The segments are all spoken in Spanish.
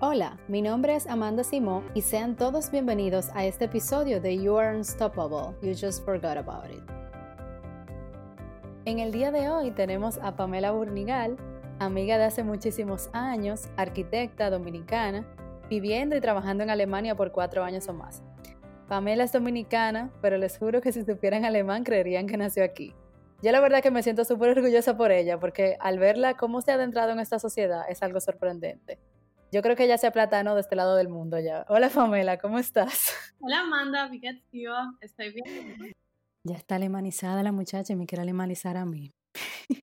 Hola, mi nombre es Amanda Simó y sean todos bienvenidos a este episodio de You Are Unstoppable, You Just Forgot About It. En el día de hoy tenemos a Pamela Burnigal, amiga de hace muchísimos años, arquitecta dominicana, viviendo y trabajando en Alemania por cuatro años o más. Pamela es dominicana, pero les juro que si supieran alemán creerían que nació aquí. Yo la verdad que me siento súper orgullosa por ella, porque al verla cómo se ha adentrado en esta sociedad es algo sorprendente. Yo creo que ella se platano de este lado del mundo ya. Hola Pamela, ¿cómo estás? Hola Amanda, ¿qué tío? Estoy bien. Ya está alemanizada la muchacha y me quiere alemanizar a mí.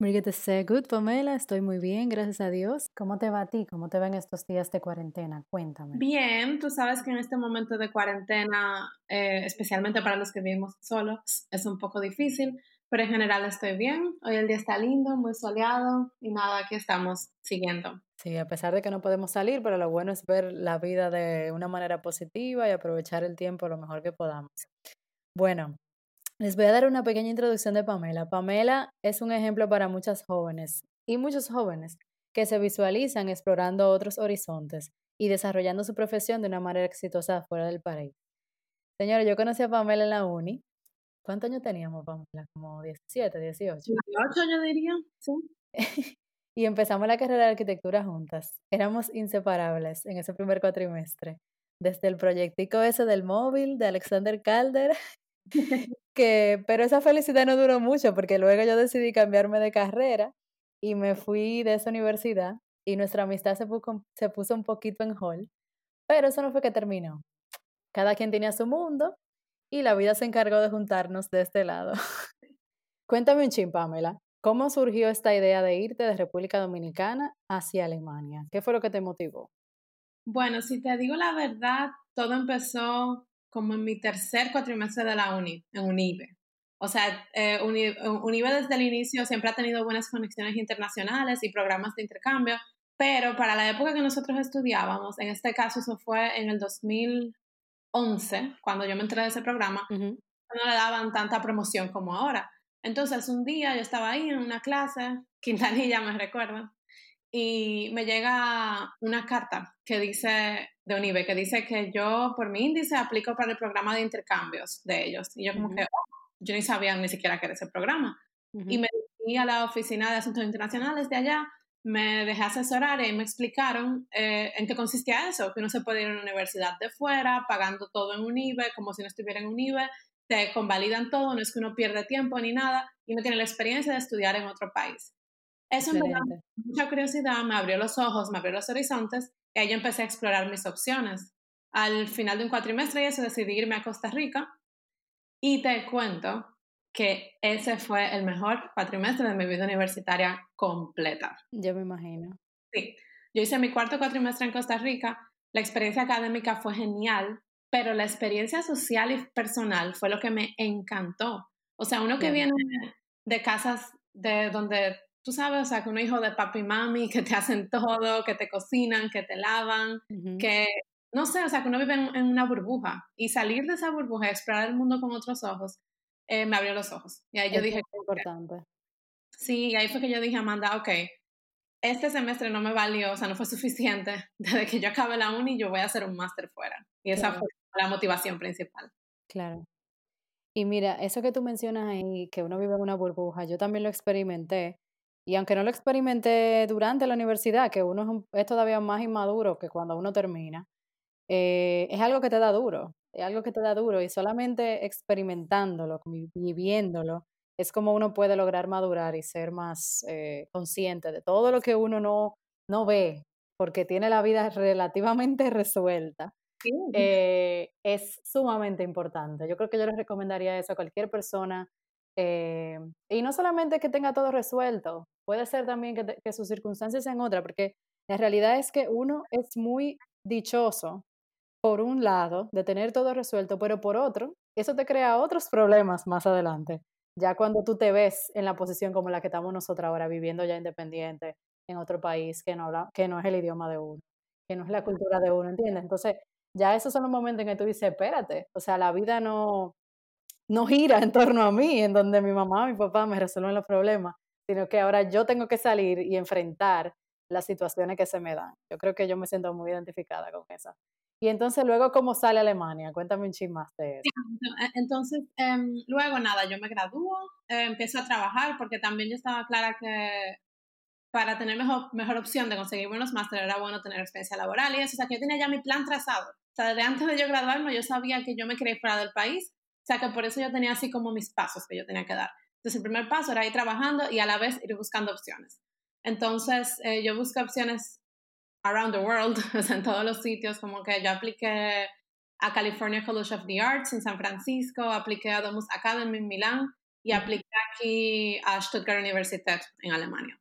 Brigitte say good, Pamela. Estoy muy bien, gracias a Dios. ¿Cómo te va a ti? ¿Cómo te van estos días de cuarentena? Cuéntame. Bien, tú sabes que en este momento de cuarentena, eh, especialmente para los que vivimos solos, es un poco difícil, pero en general estoy bien. Hoy el día está lindo, muy soleado y nada, aquí estamos siguiendo. Sí, a pesar de que no podemos salir, pero lo bueno es ver la vida de una manera positiva y aprovechar el tiempo lo mejor que podamos. Bueno, les voy a dar una pequeña introducción de Pamela. Pamela es un ejemplo para muchas jóvenes y muchos jóvenes que se visualizan explorando otros horizontes y desarrollando su profesión de una manera exitosa fuera del país. Señora, yo conocí a Pamela en la uni. ¿Cuántos años teníamos, Pamela? Como 17, 18. 18 yo diría, sí. y empezamos la carrera de arquitectura juntas. Éramos inseparables en ese primer cuatrimestre. Desde el proyectico ese del móvil de Alexander Calder, que, pero esa felicidad no duró mucho porque luego yo decidí cambiarme de carrera y me fui de esa universidad y nuestra amistad se puso, se puso un poquito en hall, pero eso no fue que terminó. Cada quien tenía su mundo y la vida se encargó de juntarnos de este lado. Cuéntame un chin, Pamela. ¿Cómo surgió esta idea de irte de República Dominicana hacia Alemania? ¿Qué fue lo que te motivó? Bueno, si te digo la verdad, todo empezó como en mi tercer cuatrimestre de la uni, en UNIBE. O sea, eh, UNIBE desde el inicio siempre ha tenido buenas conexiones internacionales y programas de intercambio, pero para la época que nosotros estudiábamos, en este caso eso fue en el 2011, cuando yo me entré de ese programa, no le daban tanta promoción como ahora. Entonces un día yo estaba ahí en una clase, Quintanilla me recuerda, y me llega una carta que dice de UNIBE, que dice que yo por mi índice aplico para el programa de intercambios de ellos. Y yo como que, oh, yo ni sabía ni siquiera qué era ese programa. Y me fui a la oficina de asuntos internacionales de allá, me dejé asesorar y me explicaron eh, en qué consistía eso, que uno se puede ir a una universidad de fuera, pagando todo en UNIBE, como si no estuviera en UNIBE, te convalidan todo, no es que uno pierde tiempo ni nada y no tiene la experiencia de estudiar en otro país. Eso me dio mucha curiosidad, me abrió los ojos, me abrió los horizontes y ahí yo empecé a explorar mis opciones. Al final de un cuatrimestre eso decidí irme a Costa Rica y te cuento que ese fue el mejor cuatrimestre de mi vida universitaria completa. Yo me imagino. Sí, yo hice mi cuarto cuatrimestre en Costa Rica, la experiencia académica fue genial, pero la experiencia social y personal fue lo que me encantó. O sea, uno que viene de casas de donde tú sabes, o sea, que un hijo de papi y mami que te hacen todo, que te cocinan, que te lavan, que no sé, o sea, que uno vive en, una burbuja y salir de esa burbuja explorar el mundo con otros ojos, eh, me abrió los ojos. Y ahí yo dije... Es importante. Sí, y ahí fue que yo dije, Amanda, ok, este semestre no me valió, o sea, no fue suficiente. Desde que yo acabe la uni, yo voy a hacer un máster fuera. Y esa fue la motivación principal. Claro. Y mira, eso que tú mencionas ahí, que uno vive en una burbuja, yo también lo experimenté. Y aunque no lo experimenté durante la universidad, que uno es, todavía más inmaduro que cuando uno termina, eh, es algo que te da duro, algo que te da duro y solamente experimentándolo, viviéndolo, es como uno puede lograr madurar y ser más eh, consciente de todo lo que uno no, no ve, porque tiene la vida relativamente resuelta eh, es sumamente importante. Yo creo que yo les recomendaría eso a cualquier persona. Eh, y no solamente que tenga todo resuelto, puede ser también que, sus circunstancias sean otras, porque la realidad es que uno es muy dichoso, por un lado, de tener todo resuelto, pero por otro, eso te crea otros problemas más adelante. Ya cuando tú te ves en la posición como la que estamos nosotros ahora, viviendo ya independiente en otro país que no, que no es el idioma de uno, que no es la cultura de uno, ¿entiendes? Entonces, ya esos son los momentos en que tú dices, espérate, o sea, la vida no, no gira en torno a mí, en donde mi mamá, mi papá me resuelven los problemas, sino que ahora yo tengo que salir y enfrentar las situaciones que se me dan. Yo creo que yo me siento muy identificada con esa. Y entonces luego, ¿cómo sale Alemania? Cuéntame un chisme más de eso. E, entonces, em, luego nada, yo me gradúo, eh, empiezo a trabajar porque también yo estaba clara que para tener mejor, mejor opción de conseguir buenos másteres era bueno tener experiencia laboral y eso. O sea, que yo tenía ya mi plan trazado. O sea, desde antes de yo graduarme, yo sabía que yo me quería ir fuera del país. O sea, que por eso yo tenía así como mis pasos que yo tenía que dar. Entonces, el primer paso era ir trabajando y a la vez ir buscando opciones. Entonces, eh, yo busqué opciones around the world, o sea, en todos los sitios, como que yo apliqué a California College of the Arts en San Francisco, apliqué a Domus Academy en Milán y apliqué aquí a Stuttgart Universität en Alemania.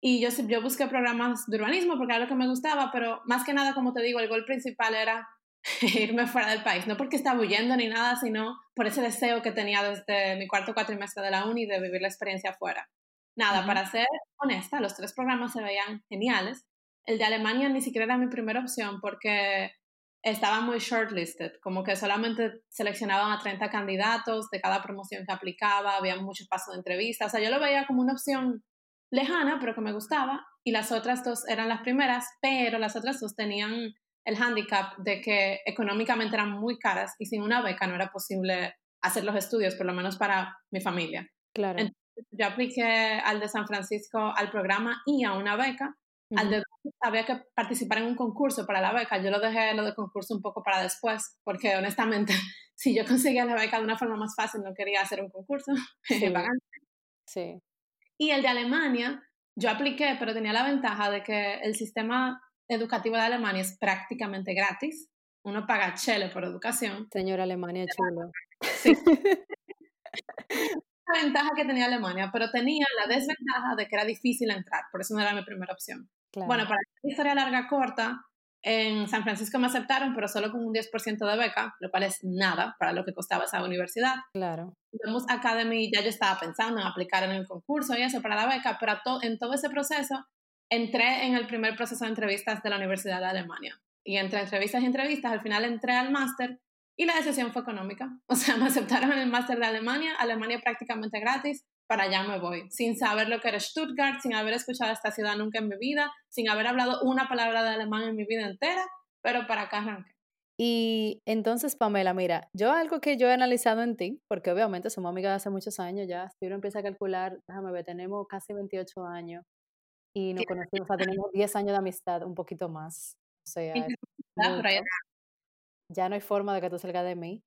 Y yo, yo busqué programas de urbanismo porque era lo que me gustaba, pero más que nada, como te digo, el gol principal era irme fuera del país, no porque estaba huyendo ni nada, sino por ese deseo que tenía desde mi cuarto cuatrimestre de la uni de vivir la experiencia afuera. Nada, para ser honesta, los tres programas se veían geniales, el de Alemania ni siquiera era mi primera opción porque estaba muy shortlisted, como que solamente seleccionaban a 30 candidatos de cada promoción que aplicaba, había muchos pasos de entrevista, o sea, yo lo veía como una opción lejana, pero que me gustaba, y las otras dos eran las primeras, pero las otras dos tenían el handicap de que económicamente eran muy caras y sin una beca no era posible hacer los estudios, por lo menos para mi familia. Claro. Entonces, yo apliqué al de San Francisco al programa y a una beca, al de había que participar en un concurso para la beca. Yo lo dejé lo de concurso un poco para después, porque honestamente, si yo conseguía la beca de una forma más fácil, no quería hacer un concurso. Sí. Y el de Alemania, yo apliqué, pero tenía la ventaja de que el sistema educativo de Alemania es prácticamente gratis. Uno paga chele por educación. Señor Alemania, chulo. Sí. la ventaja que tenía Alemania, pero tenía la desventaja de que era difícil entrar, por eso no era mi primera opción. Bueno, para la historia larga corta, en San Francisco me aceptaron, pero solo con un 10% de beca, lo cual es nada para lo que costaba esa universidad. Claro. Domus Academy, ya yo estaba pensando en aplicar en el concurso y eso para la beca, pero en todo ese proceso entré en el primer proceso de entrevistas de la Universidad de Alemania. Y entre entrevistas y entrevistas, al final entré al máster y la decisión fue económica. O sea, me aceptaron en el máster de Alemania, Alemania prácticamente gratis, para allá me voy, sin saber lo que era Stuttgart, sin haber escuchado esta ciudad nunca en mi vida, sin haber hablado una palabra de alemán en mi vida entera, pero para acá arranqué. Y entonces, Pamela, mira, yo algo que yo he analizado en ti, porque obviamente somos amigas de hace muchos años ya, si uno empieza a calcular, déjame ver, tenemos casi 28 años y nos conocimos, o sea, tenemos 10 años de amistad, un poquito más. O sea, ya no hay forma de que tú salgas de mí.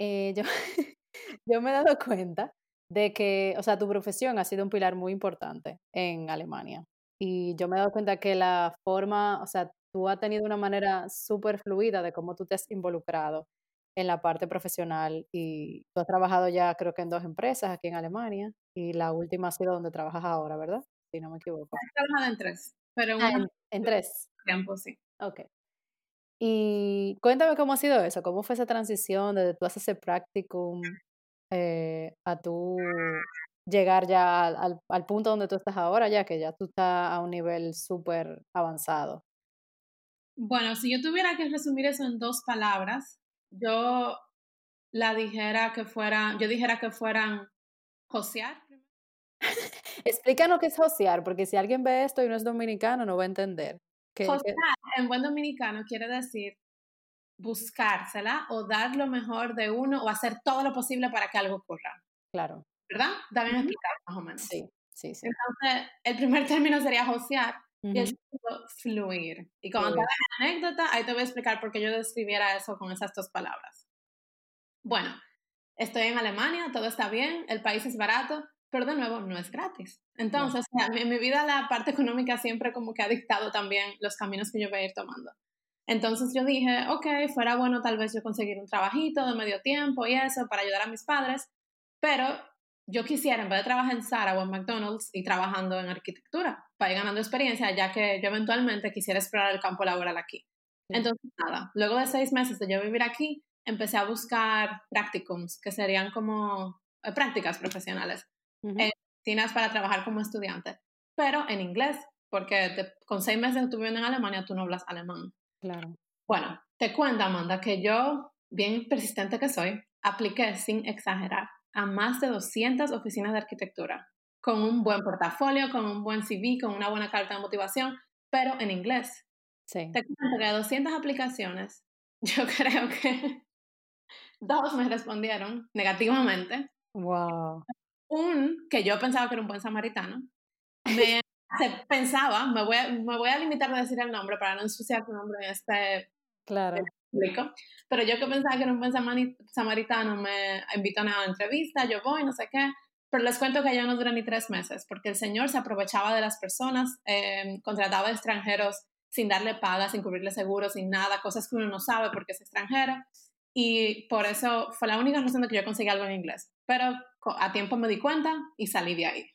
Eh, yo, yo me he dado cuenta de que, o sea, tu profesión ha sido un pilar muy importante en Alemania. Y yo me he dado cuenta que la forma, o sea, tú has tenido una manera súper fluida de cómo tú te has involucrado en la parte profesional y tú has trabajado ya creo que en dos empresas aquí en Alemania y la última ha sido donde trabajas ahora, ¿verdad? Si no me equivoco. He trabajado en tres, pero ah, en, tres. Tiempo, sí. Ok. Y cuéntame cómo ha sido eso, cómo fue esa transición desde tú haces ese practicum eh, a tú llegar ya al, al, punto donde tú estás ahora, ya que ya tú estás a un nivel súper avanzado? Bueno, si yo tuviera que resumir eso en dos palabras, yo la dijera que fueran, yo dijera que fueran josear. Explícanos qué es josear, porque si alguien ve esto y no es dominicano, no va a entender. josear en buen dominicano quiere decir buscársela o dar lo mejor de uno o hacer todo lo posible para que algo ocurra. Claro. ¿Verdad? Dame uh explicar más o menos. Sí, sí, sí. Entonces, el primer término sería josear y el segundo, fluir. Y como la anécdota, ahí te voy a explicar por qué yo describiera eso con esas dos palabras. Bueno, estoy en Alemania, todo está bien, el país es barato, pero de nuevo no es gratis. Entonces, en mi vida la parte económica siempre como que ha dictado también los caminos que yo voy a ir tomando. Entonces yo dije, ok, fuera bueno tal vez yo conseguir un trabajito de medio tiempo y eso para ayudar a mis padres, pero yo quisiera, en vez de trabajar en Zara o en McDonald's, y trabajando en arquitectura para ir ganando experiencia, ya que yo eventualmente quisiera explorar el campo laboral aquí. Entonces, nada, luego de seis meses de yo vivir aquí, empecé a buscar practicums, que serían como eh, prácticas profesionales, en para trabajar como estudiante, pero en inglés, porque con seis meses de tu viviendo en Alemania, tú no hablas alemán. Claro. Bueno, te cuento, Amanda, que yo, bien persistente que soy, apliqué sin exagerar a más de 200 oficinas de arquitectura, con un buen portafolio, con un buen CV, con una buena carta de motivación, pero en inglés. Sí. Te cuento que de 200 aplicaciones, yo creo que dos me respondieron negativamente. Wow. Un que yo pensaba que era un buen samaritano, me pensaba, me voy, a, me voy a limitar a decir el nombre para no ensuciar tu nombre en este claro. público, pero yo que pensaba que era un buen samaritano me invitó a una entrevista, yo voy, no sé qué, pero les cuento que ya no dura ni tres meses, porque el señor se aprovechaba de las personas, eh, contrataba extranjeros sin darle paga, sin cubrirle seguro, sin nada, cosas que uno no sabe porque es extranjero. Y por eso fue la única razón de que yo conseguí algo en inglés. Pero a tiempo me di cuenta y salí de ahí.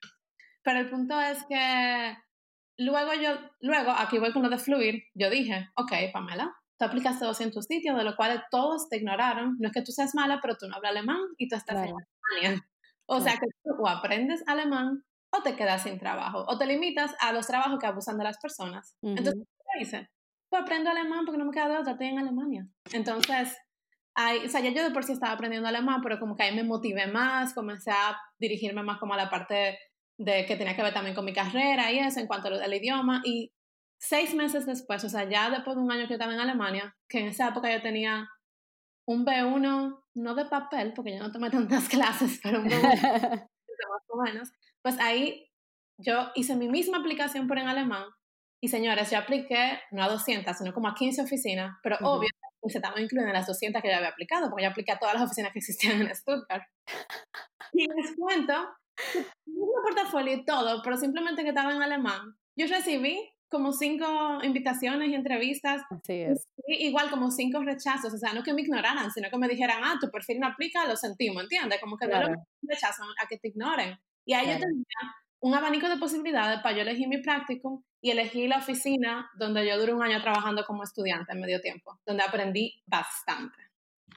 Pero el punto es que luego yo, luego aquí voy con lo de fluir, yo dije, ok, Pamela, tú aplicaste 200 sitios, de los cuales todos te ignoraron. No es que tú seas mala, pero tú no hablas alemán y tú estás en Alemania. O sea que tú o aprendes alemán o te quedas sin trabajo, o te limitas a los trabajos que abusan de las personas. Entonces, ¿qué hice? Pues aprendo alemán porque no me queda de otra, estoy en Alemania. Entonces, ahí, o sea, ya yo de por sí estaba aprendiendo alemán, pero como que ahí me motivé más, comencé a dirigirme más como a la parte de que tenía que ver también con mi carrera y eso en cuanto al idioma. Y seis meses después, o sea, ya después de un año que estaba en Alemania, que en esa época yo tenía un B1, no de papel, porque yo no tomé tantas clases, pero un B1 más o menos, pues ahí yo hice mi misma aplicación por en alemán y señores, yo apliqué no a 200, sino como a 15 oficinas, pero obviamente se estaban incluidas las 200 que yo había aplicado, porque yo apliqué a todas las oficinas que existían en Stuttgart. Y les cuento, un portafolio y todo, pero simplemente que estaba en alemán. Yo recibí como cinco invitaciones y entrevistas. Así es. igual como cinco rechazos, o sea, no que me ignoraran, sino que me dijeran, ah, tu perfil no aplica, lo sentimos, ¿entiendes? Como que claro. no lo rechazan a que te ignoren. Y ahí yo tenía un abanico de posibilidades para yo elegir mi práctico y elegí la oficina donde yo duré un año trabajando como estudiante en medio tiempo, donde aprendí bastante.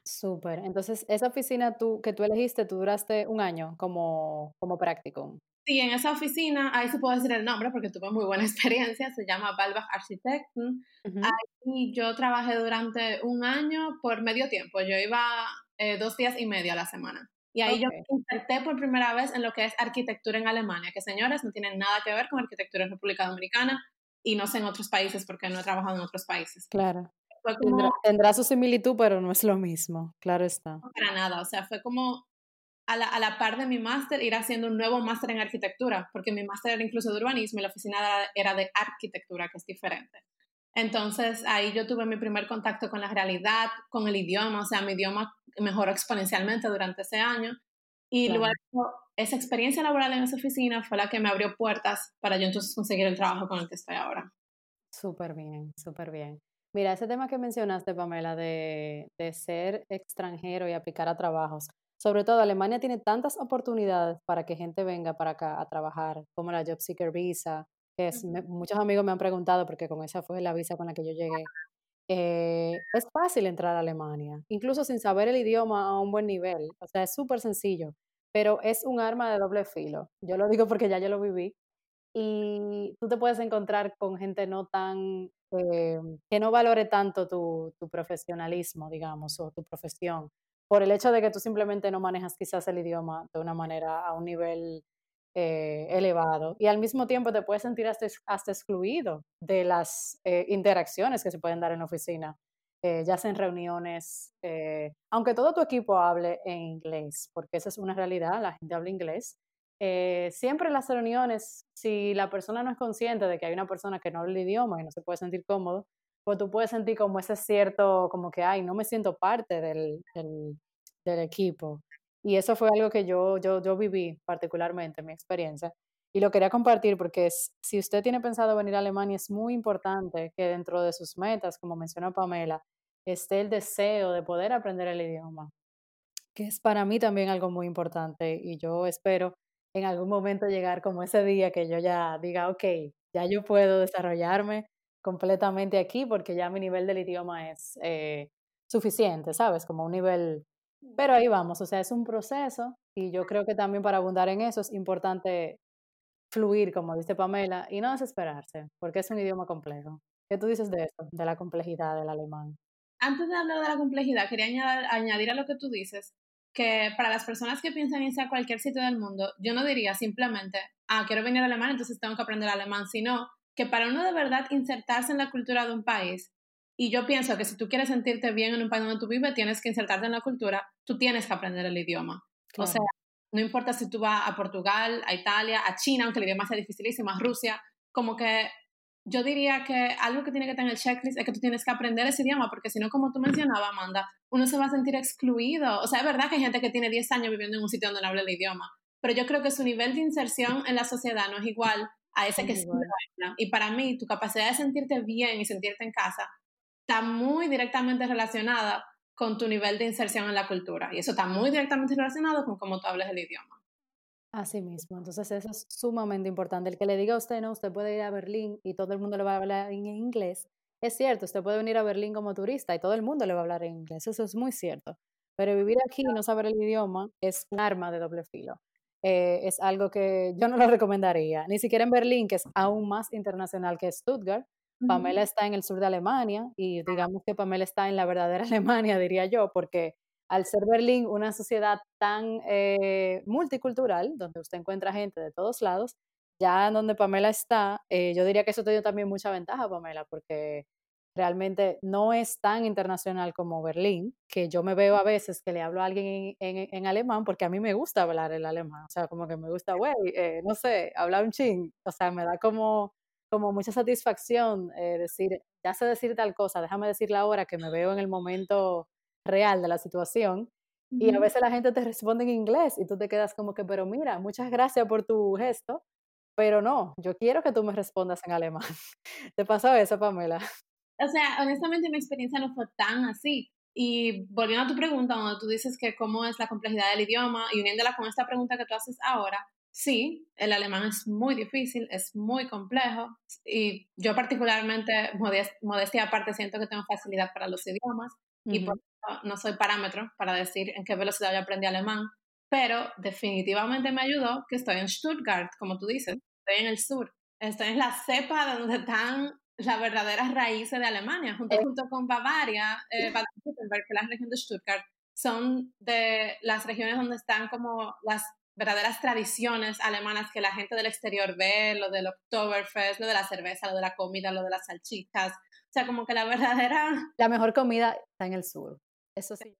Súper. Entonces, esa oficina tú, que tú elegiste, tú duraste un año como, como práctico. Sí, en esa oficina, ahí se puede decir el nombre porque tuve muy buena experiencia, se llama Balbach Architekten. Ahí yo trabajé durante un año por medio tiempo, yo iba eh, dos días y medio a la semana. Y ahí yo me inserté por primera vez en lo que es arquitectura en Alemania, que señores, no tienen nada que ver con arquitectura en República Dominicana y no sé en otros países porque no he trabajado en otros países. Claro. Tendrá, su similitud, pero no es lo mismo, claro está. No para nada, o sea, fue como a la, a la par de mi máster ir haciendo un nuevo máster en arquitectura, porque mi máster era incluso de urbanismo y la oficina era de arquitectura, que es diferente. Entonces ahí yo tuve mi primer contacto con la realidad, con el idioma, o sea, mi idioma mejoró exponencialmente durante ese año. Y luego esa experiencia laboral en esa oficina fue la que me abrió puertas para yo entonces conseguir el trabajo con el que estoy ahora. Súper bien, súper bien. Mira, ese tema que mencionaste, Pamela, de, de ser extranjero y aplicar a trabajos. Sobre todo, Alemania tiene tantas oportunidades para que gente venga para acá a trabajar, como la Job Seeker Visa, que muchos amigos me han preguntado, porque con esa fue la visa con la que yo llegué, eh, es fácil entrar a Alemania, incluso sin saber el idioma a un buen nivel. O sea, es súper sencillo, pero es un arma de doble filo. Yo lo digo porque ya yo lo viví. Y tú te puedes encontrar con gente no tan, eh, que no valore tanto tu, tu profesionalismo, digamos, o tu profesión, por el hecho de que tú simplemente no manejas quizás el idioma de una manera a un nivel eh, elevado y al mismo tiempo te puedes sentir hasta, hasta excluido de las eh, interacciones que se pueden dar en la oficina, eh, ya sea en reuniones, aunque todo tu equipo hable en inglés, porque esa es una realidad, la gente habla inglés. Siempre en las reuniones, si la persona no es consciente de que hay una persona que no habla el idioma y no se puede sentir cómodo, pues tú puedes sentir como ese cierto, como que, ay, no me siento parte del, del, equipo. Y eso fue algo que yo, yo, yo viví particularmente en mi experiencia. Y lo quería compartir porque si usted tiene pensado venir a Alemania, es muy importante que dentro de sus metas, como mencionó Pamela, esté el deseo de poder aprender el idioma, que es para mí también algo muy importante. Y yo espero en algún momento llegar como ese día que yo ya diga, ok, ya yo puedo desarrollarme completamente aquí porque ya mi nivel del idioma es eh, suficiente, ¿sabes? Como un nivel pero ahí vamos, o sea, es un proceso y yo creo que también para abundar en eso es importante fluir, como dice Pamela, y no desesperarse, porque es un idioma complejo. ¿Qué tú dices de eso, de la complejidad del alemán? Antes de hablar de la complejidad, quería añadir, añadir a lo que tú dices, que para las personas que piensan irse a cualquier sitio del mundo, yo no diría simplemente, ah, quiero venir a Alemania, entonces tengo que aprender alemán, sino que para uno de verdad insertarse en la cultura de un país, y yo pienso que si tú quieres sentirte bien en un país donde tú vives, tienes que insertarte en la cultura, tú tienes que aprender el idioma. O sea, no importa si tú vas a Portugal, a Italia, a China, aunque el idioma sea dificilísimo, a Rusia, como que yo diría que algo que tiene que tener el checklist es que tú tienes que aprender ese idioma, porque si no, como tú mencionabas, Amanda, uno se va a sentir excluido. O sea, es verdad que hay gente que tiene 10 años viviendo en un sitio donde no habla el idioma, pero yo creo que su nivel de inserción en la sociedad no es igual a ese que sí Y para mí, tu capacidad de sentirte bien y sentirte en casa está muy directamente relacionada con tu nivel de inserción en la cultura. Y eso está muy directamente relacionado con cómo tú hablas el idioma. Así mismo, entonces eso es sumamente importante. El que le diga a usted, no, usted puede ir a Berlín y todo el mundo le va a hablar en inglés. Es cierto, usted puede venir a Berlín como turista y todo el mundo le va a hablar en inglés, eso es muy cierto. Pero vivir aquí y no saber el idioma es un arma de doble filo. Eh, es algo que yo no lo recomendaría, ni siquiera en Berlín, que es aún más internacional que Stuttgart. Pamela está en el sur de Alemania y digamos que Pamela está en la verdadera Alemania, diría yo, porque al ser Berlín una sociedad tan eh, multicultural, donde usted encuentra gente de todos lados, ya donde Pamela está, eh, yo diría que eso te dio también mucha ventaja, Pamela, porque realmente no es tan internacional como Berlín, que yo me veo a veces que le hablo a alguien en, alemán, porque a mí me gusta hablar el alemán, o sea, como que me gusta, güey, eh, no sé, hablar un ching, o sea, me da como, como mucha satisfacción decir, ya sé decir tal cosa, déjame decirla ahora que me veo en el momento real de la situación. Y a veces la gente te responde en inglés y tú te quedas como que, pero mira, muchas gracias por tu gesto, pero no, yo quiero que tú me respondas en alemán. ¿Te pasó eso, Pamela? O sea, honestamente mi experiencia no fue tan así. Y volviendo a tu pregunta, donde tú dices que cómo es la complejidad del idioma y uniéndola con esta pregunta que tú haces ahora, sí, el alemán es muy difícil, es muy complejo y yo particularmente, modestia aparte, siento que tengo facilidad para los idiomas y por no soy parámetro para decir en qué velocidad yo aprendí alemán, pero definitivamente me ayudó que estoy en Stuttgart, como tú dices, estoy en el sur, estoy en la cepa donde están las verdaderas raíces de Alemania, junto, eh. junto con Bavaria, eh, Baden-Württemberg, que es la región de Stuttgart, son de las regiones donde están como las verdaderas tradiciones alemanas que la gente del exterior ve, lo del Oktoberfest, lo de la cerveza, lo de la comida, lo de las salchichas. O sea, como que la verdadera... La mejor comida está en el sur. Eso sí.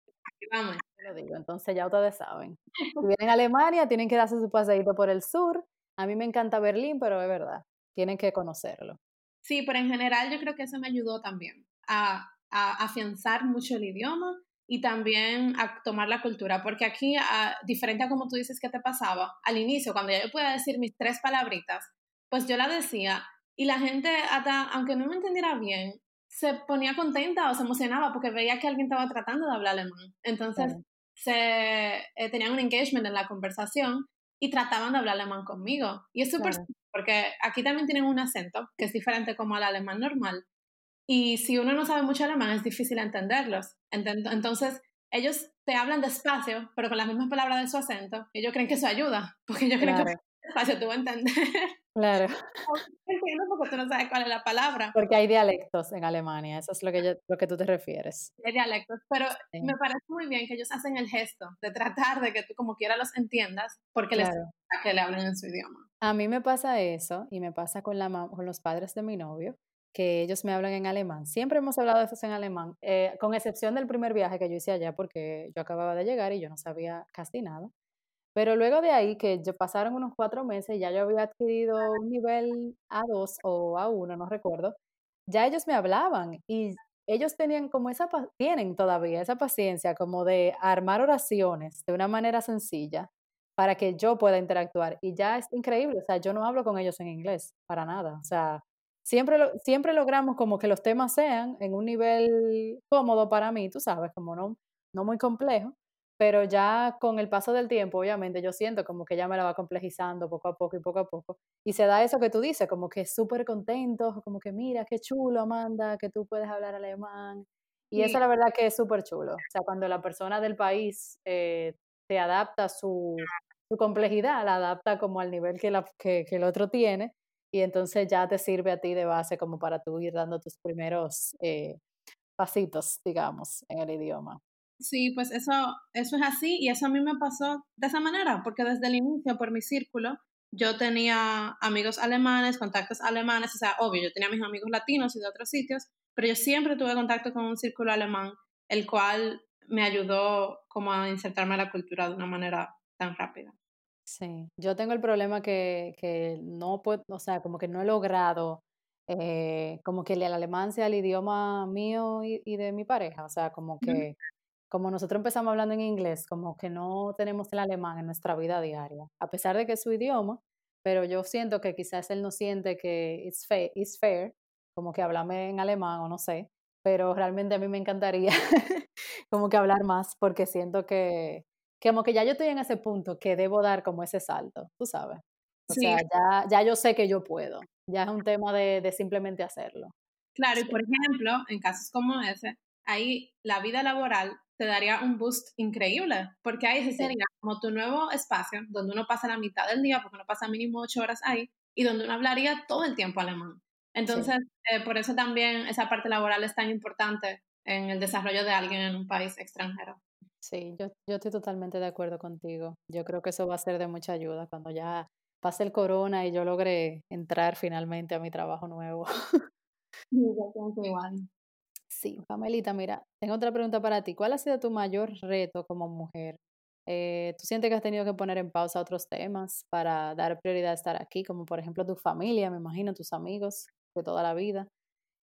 Vamos. Lo digo, entonces ya ustedes saben. Si vienen a Alemania, tienen que darse su paseíto por el sur. A mí me encanta Berlín, pero es verdad, tienen que conocerlo. Sí, pero en general yo creo que eso me ayudó también a, a afianzar mucho el idioma y también a tomar la cultura, porque aquí, diferente a como tú dices que te pasaba, al inicio, cuando yo podía decir mis tres palabritas, pues yo la decía y la gente, hasta, aunque no me entendiera bien, se ponía contenta o se emocionaba porque veía que alguien estaba tratando de hablar alemán. Entonces, se, eh, tenían un engagement en la conversación y trataban de hablar alemán conmigo. Y es súper porque aquí también tienen un acento que es diferente como el alemán normal. Y si uno no sabe mucho alemán, es difícil entenderlos. Entonces, ellos te hablan despacio, pero con las mismas palabras de su acento. Ellos creen que eso ayuda, porque ellos creen que despacio tú vas a entender. Claro. Entiendo porque tú no sabes cuál es la palabra. Porque hay dialectos en Alemania, eso es lo que, lo que tú te refieres. Hay dialectos, pero me parece muy bien que ellos hacen el gesto de tratar de que tú como quiera los entiendas, porque les gusta que le hablen en su idioma. A mí me pasa eso, y me pasa con, la, con los padres de mi novio, que ellos me hablan en alemán. Siempre hemos hablado de eso en alemán, eh, con excepción del primer viaje que yo hice allá, porque yo acababa de llegar y yo no sabía casi nada. Pero luego de ahí, que yo pasaron unos cuatro meses, ya yo había adquirido un nivel A2 o A1, no recuerdo, ya ellos me hablaban y ellos tenían como esa, tienen todavía esa paciencia como de armar oraciones de una manera sencilla para que yo pueda interactuar. Y ya es increíble, o sea, yo no hablo con ellos en inglés, para nada. O sea, siempre, siempre logramos como que los temas sean en un nivel cómodo para mí, tú sabes, como no, no muy complejo pero ya con el paso del tiempo, obviamente, yo siento como que ya me la va complejizando poco a poco y poco a poco. Y se da eso que tú dices, como que súper contento, como que mira, qué chulo, Amanda, que tú puedes hablar alemán. Y eso la verdad que es súper chulo. O sea, cuando la persona del país eh, te adapta su, su, complejidad, la adapta como al nivel que, la, que, que, el otro tiene, y entonces ya te sirve a ti de base como para tú ir dando tus primeros eh, pasitos, digamos, en el idioma. Sí, pues eso, eso es así y eso a mí me pasó de esa manera, porque desde el inicio, por mi círculo, yo tenía amigos alemanes, contactos alemanes, o sea, obvio, yo tenía mis amigos latinos y de otros sitios, pero yo siempre tuve contacto con un círculo alemán, el cual me ayudó como a insertarme a la cultura de una manera tan rápida. Sí, yo tengo el problema que, que no puedo, o sea, como que no he logrado eh, como que el alemán sea el idioma mío y, y de mi pareja, o sea, como que como nosotros empezamos hablando en inglés, como que no tenemos el alemán en nuestra vida diaria, a pesar de que es su idioma, pero yo siento que quizás él no siente que it's fair, it's fair como que hablarme en alemán o no sé, pero realmente a mí me encantaría como que hablar más porque siento que, como que ya yo estoy en ese punto que debo dar como ese salto, tú sabes. O sea, ya, ya yo sé que yo puedo, ya es un tema de, de simplemente hacerlo. Claro, y por ejemplo, en casos como ese, ahí la vida laboral te daría un boost increíble, porque ahí sería como tu nuevo espacio, donde uno pasa la mitad del día, porque uno pasa mínimo ocho horas ahí, y donde uno hablaría todo el tiempo alemán. Entonces, eh, por eso también esa parte laboral es tan importante en el desarrollo de alguien en un país extranjero. Sí, yo, yo estoy totalmente de acuerdo contigo. Yo creo que eso va a ser de mucha ayuda cuando ya pase el corona y yo logre entrar finalmente a mi trabajo nuevo. Sí, yo igual. Sí, Pamelita, mira, tengo otra pregunta para ti. ¿Cuál ha sido tu mayor reto como mujer? Eh, ¿Tú sientes que has tenido que poner en pausa otros temas para dar prioridad a estar aquí, como por ejemplo tu familia, me imagino, tus amigos de toda la vida?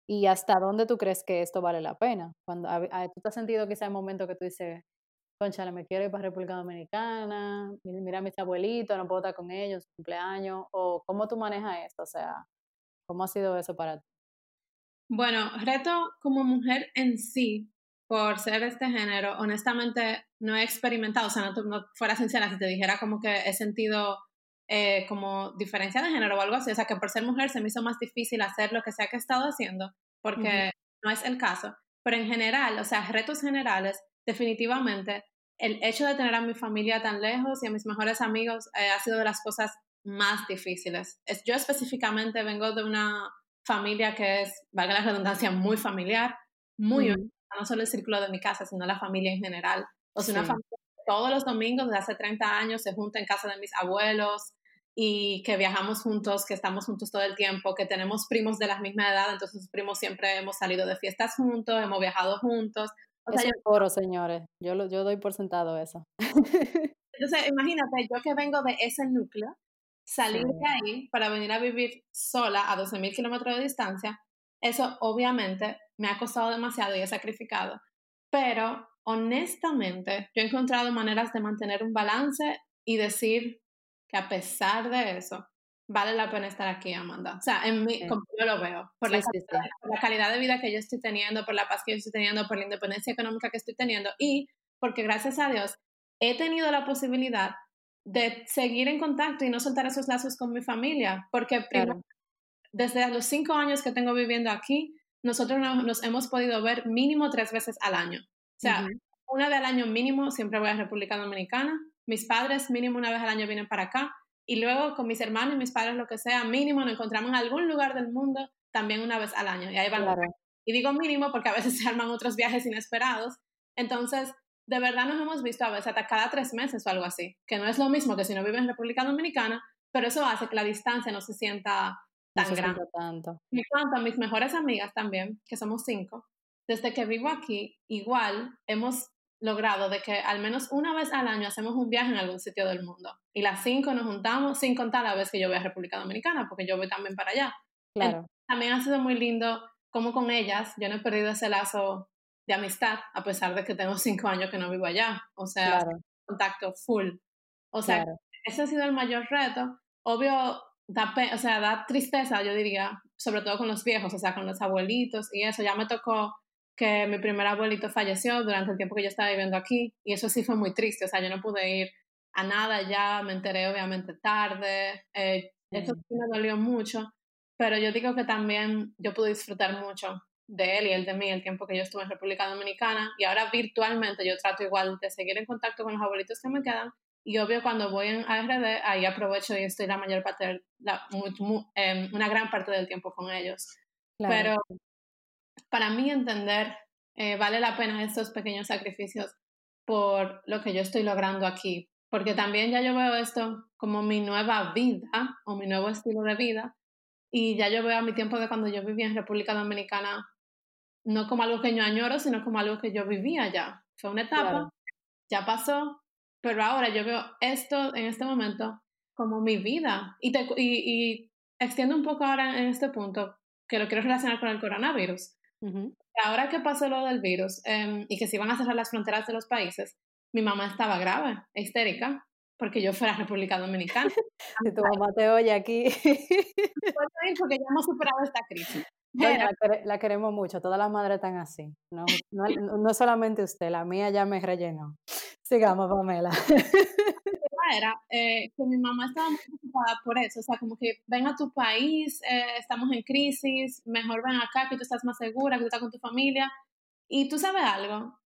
¿Y hasta dónde tú crees que esto vale la pena? Cuando tú te has sentido quizá en momento que tú dices, conchale, me quiero ir para República Dominicana, mira a mis abuelitos, no puedo estar con ellos, cumpleaños, o cómo tú manejas esto, o sea, ¿cómo ha sido eso para ti? Bueno, reto como mujer en sí, por ser este género, honestamente no he experimentado, o sea, no, fuera sincera si te dijera como que he sentido eh, como diferencia de género o algo así, o sea, que por ser mujer se me hizo más difícil hacer lo que sea que he estado haciendo, porque no es el caso, pero en general, o sea, retos generales, definitivamente, el hecho de tener a mi familia tan lejos y a mis mejores amigos eh, ha sido de las cosas más difíciles. Es, yo específicamente vengo de una familia que es, valga la redundancia, muy familiar, muy no solo el círculo de mi casa, sino la familia en general. O sea, una familia que todos los domingos desde hace 30 años se junta en casa de mis abuelos y que viajamos juntos, que estamos juntos todo el tiempo, que tenemos primos de la misma edad, entonces primos siempre hemos salido de fiestas juntos, hemos viajado juntos. O es un señores. Yo, lo, yo doy por sentado eso. Entonces, imagínate, yo que vengo de ese núcleo, salir de ahí para venir a vivir sola a 12.000 kilómetros de distancia, eso obviamente me ha costado demasiado y he sacrificado. Pero honestamente, yo he encontrado maneras de mantener un balance y decir que a pesar de eso, vale la pena estar aquí, Amanda. O sea, en mí, como yo lo veo, por, la por la calidad de vida que yo estoy teniendo, por la paz que yo estoy teniendo, por la independencia económica que estoy teniendo y porque gracias a Dios he tenido la posibilidad de seguir en contacto y no soltar esos lazos con mi familia, porque desde los cinco años que tengo viviendo aquí, nosotros nos, hemos podido ver mínimo tres veces al año. O sea, una vez al año mínimo siempre voy a República Dominicana, mis padres mínimo una vez al año vienen para acá, y luego con mis hermanos y mis padres, lo que sea, mínimo nos encontramos en algún lugar del mundo también una vez al año. Y ahí van. Y digo mínimo porque a veces se arman otros viajes inesperados. Entonces, de verdad nos hemos visto a veces hasta cada tres meses o algo así, que no es lo mismo que si no vives en República Dominicana, pero eso hace que la distancia no se sienta tan grande. Tanto. Y cuanto a mis mejores amigas también, que somos cinco, desde que vivo aquí, igual hemos logrado de que al menos una vez al año hacemos un viaje en algún sitio del mundo. Y las cinco nos juntamos, sin contar la vez que yo voy a República Dominicana, porque yo voy también para allá. Claro. también ha sido muy lindo como con ellas, yo no he perdido ese lazo de amistad, a pesar de que tengo cinco años que no vivo allá. O sea, contacto full. O sea, ese ha sido el mayor reto. Obvio, da, o sea, da tristeza, yo diría, sobre todo con los viejos, o sea, con los abuelitos y eso. Ya me tocó que mi primer abuelito falleció durante el tiempo que yo estaba viviendo aquí y eso sí fue muy triste. O sea, yo no pude ir a nada ya, me enteré obviamente tarde. Eh, eso sí me dolió mucho, pero yo digo que también yo pude disfrutar mucho de él y él de mí el tiempo que yo estuve en República Dominicana. Y ahora virtualmente yo trato igual de seguir en contacto con los abuelitos que me quedan. Y obvio cuando voy en ARD ahí aprovecho y estoy la mayor parte, la, em, una gran parte del tiempo con ellos. Pero para mí entender eh, vale la pena estos pequeños sacrificios por lo que yo estoy logrando aquí, porque también ya yo veo esto como mi nueva vida o mi nuevo estilo de vida. Y ya yo veo a mi tiempo de cuando yo vivía en República Dominicana no como algo que yo añoro, sino como algo que yo vivía ya. Fue una etapa, ya pasó, pero ahora yo veo esto en este momento como mi vida. Y, te, y, extiendo un poco ahora en este punto, que lo quiero relacionar con el coronavirus. Ahora que pasó lo del virus em, y que se iban a cerrar las fronteras de los países, mi mamá estaba grave, histérica, porque yo fuera República Dominicana. si tu mamá te oye aquí. porque ya hemos superado esta crisis. la, queremos mucho, todas las madres están así. No, no, no, solamente usted, la mía ya me rellenó. Sigamos, Pamela. Era eh, que mi mamá estaba muy preocupada por eso, o sea, como que ven a tu país, eh, estamos en crisis, mejor ven acá, que tú estás más segura, que tú estás con tu familia. Y tú sabes algo,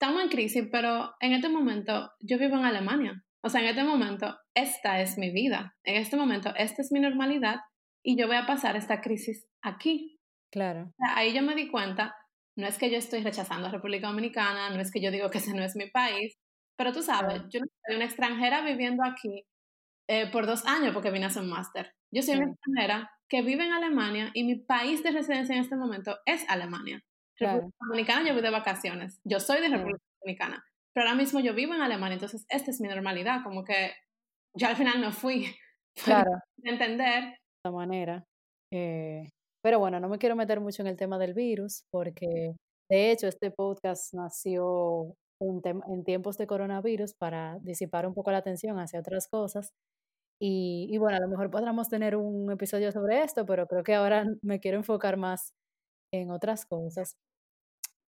estamos en crisis, pero en este momento yo vivo en Alemania. O sea, en este momento, esta es mi vida. En este momento, esta es mi normalidad y yo voy a pasar esta crisis aquí. Claro. ahí yo me di cuenta, no es que yo estoy rechazando a República Dominicana, no es que yo digo que ese no es mi país, pero tú sabes, yo no soy una extranjera viviendo aquí eh, por dos años porque vine a hacer un máster. Yo soy una extranjera que vive en Alemania y mi país de residencia en este momento es Alemania. República Dominicana yo voy de vacaciones. Yo soy de República Dominicana. Pero ahora mismo yo vivo en Alemania, entonces esta es mi normalidad, como que yo al final no fui. Claro. De entender. De manera. Eh, pero bueno, no me quiero meter mucho en el tema del virus, porque de hecho este podcast nació en, en tiempos de coronavirus para disipar un poco la atención hacia otras cosas. Y, y, bueno, a lo mejor podríamos tener un episodio sobre esto, pero creo que ahora me quiero enfocar más en otras cosas.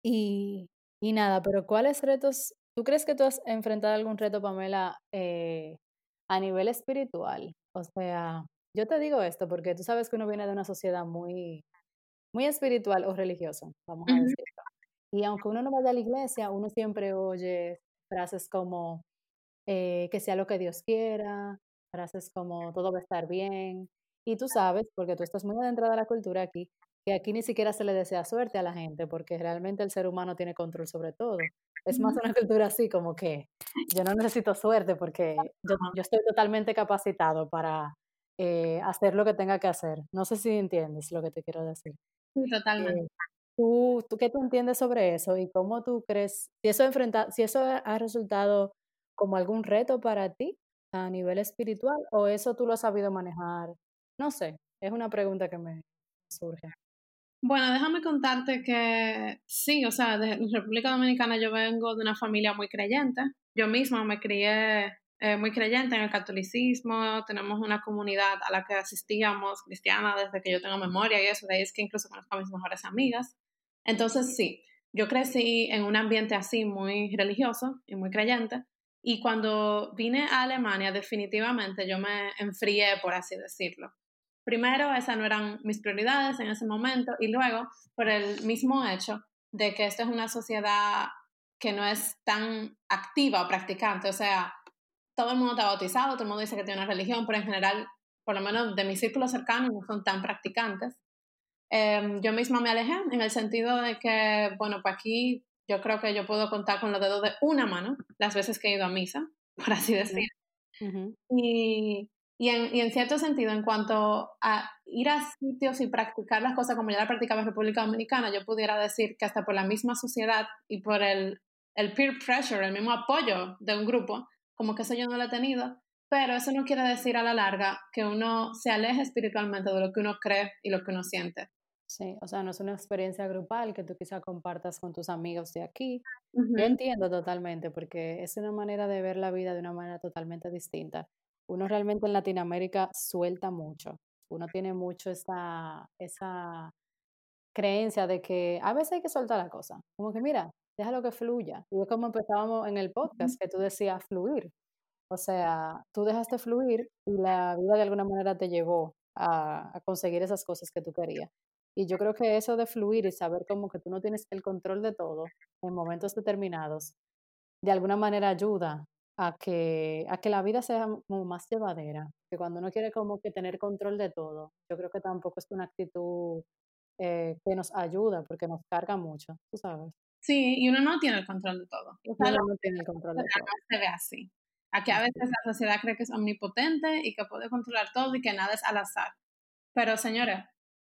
Y, y nada, pero ¿cuáles retos ¿Tú crees que tú has enfrentado algún reto, Pamela, eh, a nivel espiritual? O sea, yo te digo esto porque tú sabes que uno viene de una sociedad muy, muy espiritual o religiosa, vamos a decirlo. Y aunque uno no vaya a la iglesia, uno siempre oye frases como eh, que sea lo que Dios quiera, frases como todo va a estar bien. Y tú sabes, porque tú estás muy adentrada de la cultura aquí, que aquí ni siquiera se le desea suerte a la gente, porque realmente el ser humano tiene control sobre todo. Es más una cultura así, como que yo no necesito suerte porque yo, estoy totalmente capacitado para eh, hacer lo que tenga que hacer. No sé si entiendes lo que te quiero decir. Sí, totalmente. Eh, ¿tú, ¿tú, qué tú entiendes sobre eso y cómo tú crees, si eso, enfrenta, si eso ha resultado como algún reto para ti a nivel espiritual o eso tú lo has sabido manejar? No sé, es una pregunta que me surge. Bueno, déjame contarte que sí, o sea, de República Dominicana yo vengo de una familia muy creyente. Yo misma me crié eh, muy creyente en el catolicismo, tenemos una comunidad a la que asistíamos cristiana desde que yo tengo memoria y eso, de ahí es que incluso conozco a mis mejores amigas. Entonces sí, yo crecí en un ambiente así muy religioso y muy creyente. Y cuando vine a Alemania, definitivamente yo me enfrié, por así decirlo. Primero, esas no eran mis prioridades en ese momento y luego, por el mismo hecho de que esto es una sociedad que no es tan activa o practicante, o sea, todo el mundo está bautizado, todo el mundo dice que tiene una religión, pero en general, por lo menos de mi círculo cercano, no son tan practicantes. Em, yo misma me alejé en el sentido de que, bueno, pues aquí yo creo que yo puedo contar con los dedos de una mano las veces que he ido a misa, por así decirlo. Y y en, y en, cierto sentido, en cuanto a ir a sitios y practicar las cosas como ya la practicaba en República Dominicana, yo pudiera decir que hasta por la misma sociedad y por el, el peer pressure, el mismo apoyo de un grupo, como que eso yo no lo he tenido, pero eso no quiere decir a la larga que uno se aleje espiritualmente de lo que uno cree y lo que uno siente. Sí, o sea, no es una experiencia grupal que tú quizá compartas con tus amigos de aquí. Yo entiendo totalmente, porque es una manera de ver la vida de una manera totalmente distinta uno realmente en Latinoamérica suelta mucho. Uno tiene mucho esa, esa creencia de que a veces hay que soltar la cosa. Como que mira, déjalo que fluya. Y es como empezábamos en el podcast, que tú decías fluir. O sea, tú dejaste fluir y la vida de alguna manera te llevó a, a, conseguir esas cosas que tú querías. Y yo creo que eso de fluir y saber como que tú no tienes el control de todo en momentos determinados, de alguna manera ayuda a que, a que la vida sea como más llevadera, que cuando uno quiere como que tener control de todo, yo creo que tampoco es una actitud eh, que nos ayuda porque nos carga mucho, tú sabes. Sí, y uno no tiene el control de todo. uno no tiene el control de todo. se ve así. a que a veces la sociedad cree que es omnipotente y que puede controlar todo y que nada es al azar. Pero señores,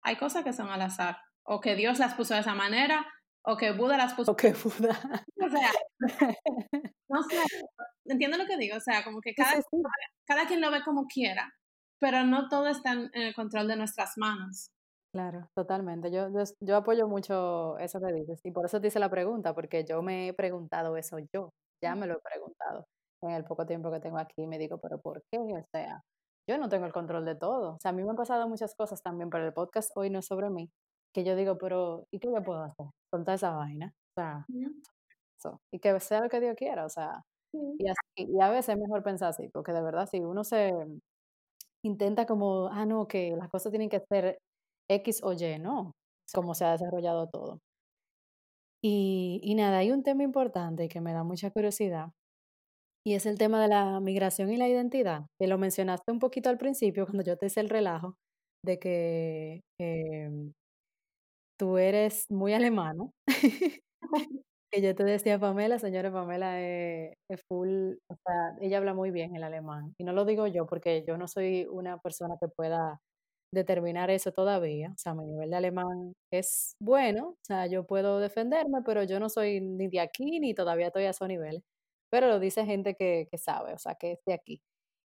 hay cosas que son al azar, o que Dios las puso de esa manera, o que Buda las puso. O que Buda. O sea, no sé, entiendo lo que digo, o sea, como que cada, cada quien lo ve como quiera, pero no todo está en el control de nuestras manos. Claro, totalmente. Yo, yo, apoyo mucho eso que dices y por eso te hice la pregunta, porque yo me he preguntado eso yo, ya me lo he preguntado en el poco tiempo que tengo aquí y me digo, pero ¿por qué? O sea, yo no tengo el control de todo. O sea, a mí me han pasado muchas cosas también, pero el podcast hoy no es sobre mí, que yo digo, pero ¿y qué yo puedo hacer con toda esa vaina? O sea, eso, y que sea lo que Dios quiera, o sea, y, así, y a veces es mejor pensar así, porque de verdad si uno se intenta como, ah, no, que las cosas tienen que ser X o Y, ¿no? Cómo se ha desarrollado todo. Y, y nada, hay un tema importante que me da mucha curiosidad y es el tema de la migración y la identidad, que lo mencionaste un poquito al principio cuando yo te hice el relajo de que em, tú eres muy alemano. que yo te decía Pamela, señora Pamela es, full, o sea, ella habla muy bien el alemán. Y no lo digo yo porque yo no soy una persona que pueda determinar eso todavía. O sea, mi nivel de alemán es bueno, o sea, yo puedo defenderme, pero yo no soy ni de aquí ni todavía estoy a esos niveles. Pero lo dice gente que, que sabe, o sea, que es de aquí.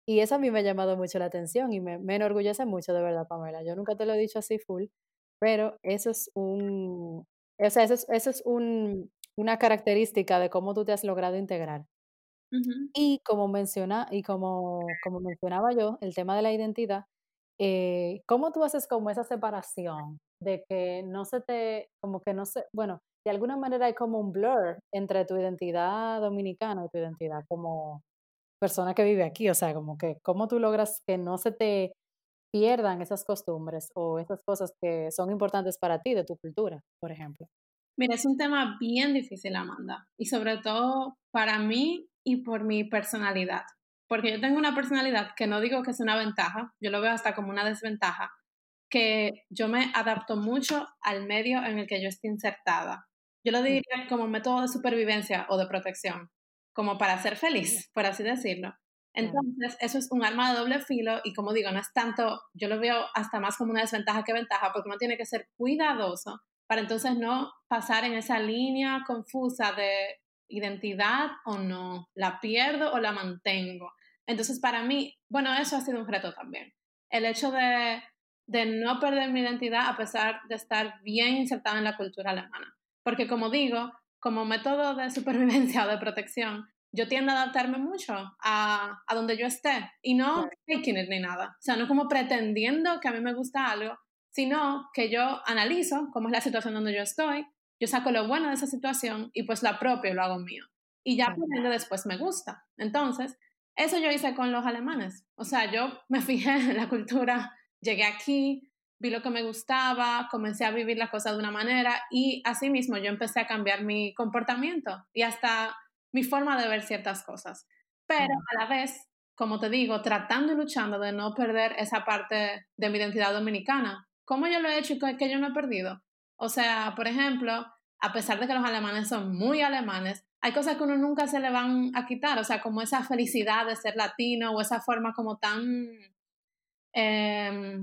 Y eso a mí me ha llamado mucho la atención y me, me enorgullece mucho, de verdad, Pamela. Yo nunca te lo he dicho así full, pero eso es un, o sea, eso es, eso es un, una característica de cómo tú te has logrado integrar. Y como menciona, y como, como mencionaba yo, el tema de la identidad, eh, ¿cómo tú haces como esa separación de que no se te, como que no se, bueno, de alguna manera hay como un blur entre tu identidad dominicana y tu identidad como persona que vive aquí, o sea, como que cómo tú logras que no se te pierdan esas costumbres o esas cosas que son importantes para ti de tu cultura, por ejemplo. Mira, es un tema bien difícil, Amanda, y sobre todo para mí y por mi personalidad porque yo tengo una personalidad que no digo que es una ventaja, yo lo veo hasta como una desventaja, que yo me adapto mucho al medio en el que yo estoy insertada. Yo lo mm. diría como método de supervivencia o de protección, como para ser feliz, por así decirlo. Entonces, eso es un arma de doble filo y como digo, no es tanto, yo lo veo hasta más como una desventaja que ventaja, porque uno tiene que ser cuidadoso para entonces no pasar en esa línea confusa de identidad o no, la pierdo o la mantengo. Entonces, para mí, bueno, eso ha sido un reto también. El hecho de, de no perder mi identidad a pesar de estar bien insertada en la cultura alemana. Porque como digo, como método de supervivencia o de protección, yo tiendo a adaptarme mucho a, a donde yo esté y no taking it ni nada. O sea, no como pretendiendo que a mí me gusta algo, sino que yo analizo cómo es la situación donde yo estoy, yo saco lo bueno de esa situación y pues lo apropio y lo hago mío. Y ya por ende después me gusta. Entonces, eso yo hice con los alemanes. O sea, yo me fijé en la cultura, llegué aquí, vi lo que me gustaba, comencé a vivir las cosas de una manera y así mismo yo empecé a cambiar mi comportamiento y hasta mi forma de ver ciertas cosas. Pero a la vez, como te digo, tratando y luchando de no perder esa parte de mi identidad dominicana. ¿Cómo yo lo he hecho y que yo no he perdido? O sea, por ejemplo, a pesar de que los alemanes son muy alemanes, hay cosas que uno nunca se le van a quitar, o sea, como esa felicidad de ser latino o esa forma como tan, eh,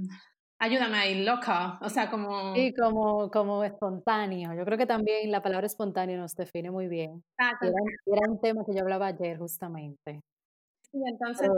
ayúdame ahí, loca, o sea, como... Sí, como, como espontáneo. Yo creo que también la palabra espontáneo nos define muy bien. Era, un tema que yo hablaba ayer justamente. Sí, entonces,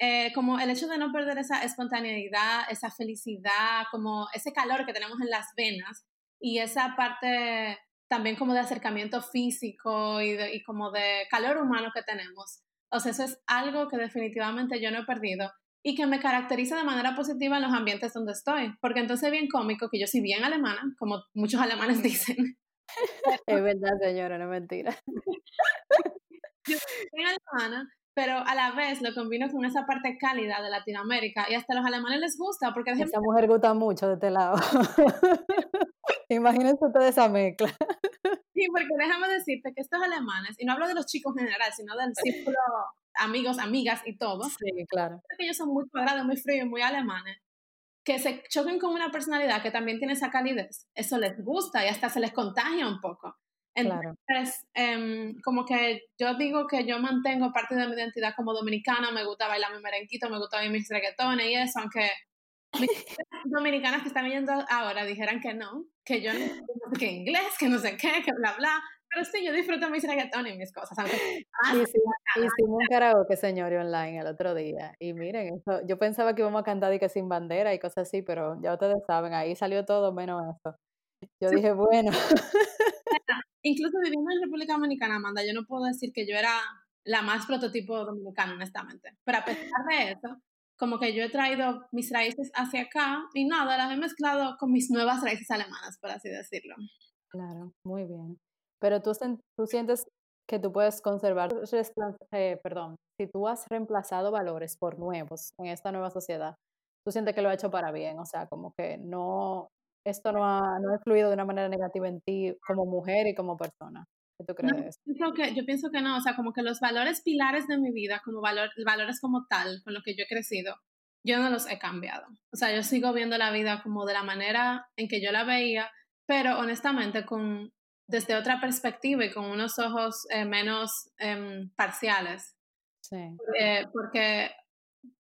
eh, como el hecho de no perder esa espontaneidad, esa felicidad, como ese calor que tenemos en las venas y esa parte también como de acercamiento físico y, de, y como de calor humano que tenemos. O sea, eso es algo que definitivamente yo no he perdido y que me caracteriza de manera positiva en los ambientes donde estoy. Porque entonces es bien cómico que yo soy bien alemana, como muchos alemanes dicen. Es verdad, señora, no mentira. yo soy bien alemana, pero a la vez lo combino con esa parte cálida de Latinoamérica y hasta a los alemanes les gusta porque... Esa mujer gusta mucho de este lado. Imagínense toda esa mezcla. Sí, porque déjame decirte que estos alemanes, y no hablo de los chicos en general, sino del círculo amigos, amigas y todo. Sí, claro. Creo que ellos son muy cuadrados, muy fríos, muy alemanes. Que se choquen con una personalidad que también tiene esa calidez. Eso les gusta y hasta se les contagia un poco. Entonces, em, como que yo digo que yo mantengo parte de mi identidad como dominicana, me gusta bailar mi merenquito, me gusta bailar mis reggaetones y eso, aunque mis dominicanas que están viendo ahora dijeran que no, que yo no sé qué inglés, que no sé qué, que bla, bla, pero sí, yo disfruto mis reggaetones y mis cosas. Aunque, hicimos un karaoke, señor, online el otro día. Y miren, eso, yo pensaba que íbamos a cantar y que sin bandera y cosas así, pero ya ustedes saben, ahí salió todo menos eso. Yo dije, bueno. Incluso viviendo en República Dominicana, Amanda, yo no puedo decir que yo era la más prototipo dominicana, honestamente. Pero a pesar de eso, como que yo he traído mis raíces hacia acá y nada, las he mezclado con mis nuevas raíces alemanas, por así decirlo. Claro, muy bien. Pero tú, tú sientes que tú puedes conservar, eh, perdón, si tú has reemplazado valores por nuevos en esta nueva sociedad, tú sientes que lo ha hecho para bien, o sea, como que no, esto no ha, no ha influido de una manera negativa en ti como mujer y como persona. ¿Qué tú crees? yo, pienso que, yo pienso que no, o sea, como que los valores pilares de mi vida, como valor, valores como tal, con los que yo he crecido, yo no los he cambiado. O sea, yo sigo viendo la vida como de la manera en que yo la veía, pero honestamente con desde otra perspectiva y con unos ojos eh, menos em, parciales. Sí. porque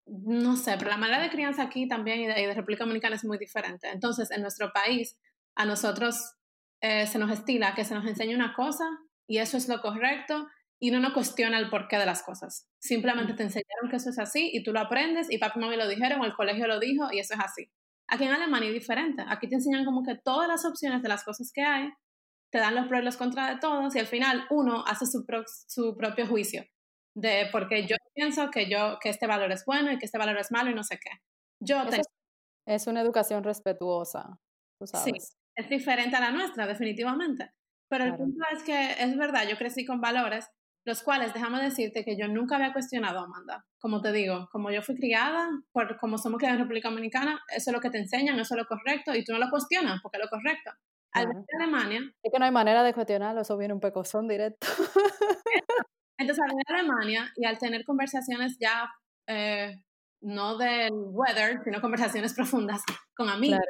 no sé, pero la manera de crianza aquí también y de, República Dominicana es muy diferente. Entonces, en nuestro país, a nosotros eh, se nos estila que se nos enseñe una cosa y eso es lo correcto y no cuestiona el porqué de las cosas. Simplemente te enseñaron que eso es así y tú lo aprendes y papi y mami lo dijeron o el colegio lo dijo y eso es así. Aquí en Alemania es diferente. Aquí te enseñan como que todas las opciones de las cosas que hay, te dan los pros y los contras de todos y al final uno hace su, su propio juicio de porque yo pienso que yo que este valor es bueno y que este valor es malo y no sé qué. Yo es una educación respetuosa, tú sabes. Sí, es diferente a la nuestra, definitivamente. Pero el punto es que es verdad, yo crecí con valores, los cuales, déjame decirte que yo nunca había cuestionado, Amanda. Como te digo, como yo fui criada, por como somos criadas en República Dominicana, eso es lo que te enseñan, eso es lo correcto, y tú no lo cuestionas porque es lo correcto. Al venir a Alemania... Es que no hay manera de cuestionarlo, eso viene un pecozón directo. Entonces, al venir a Alemania y al tener conversaciones ya, eh, no del weather, sino conversaciones profundas con amigos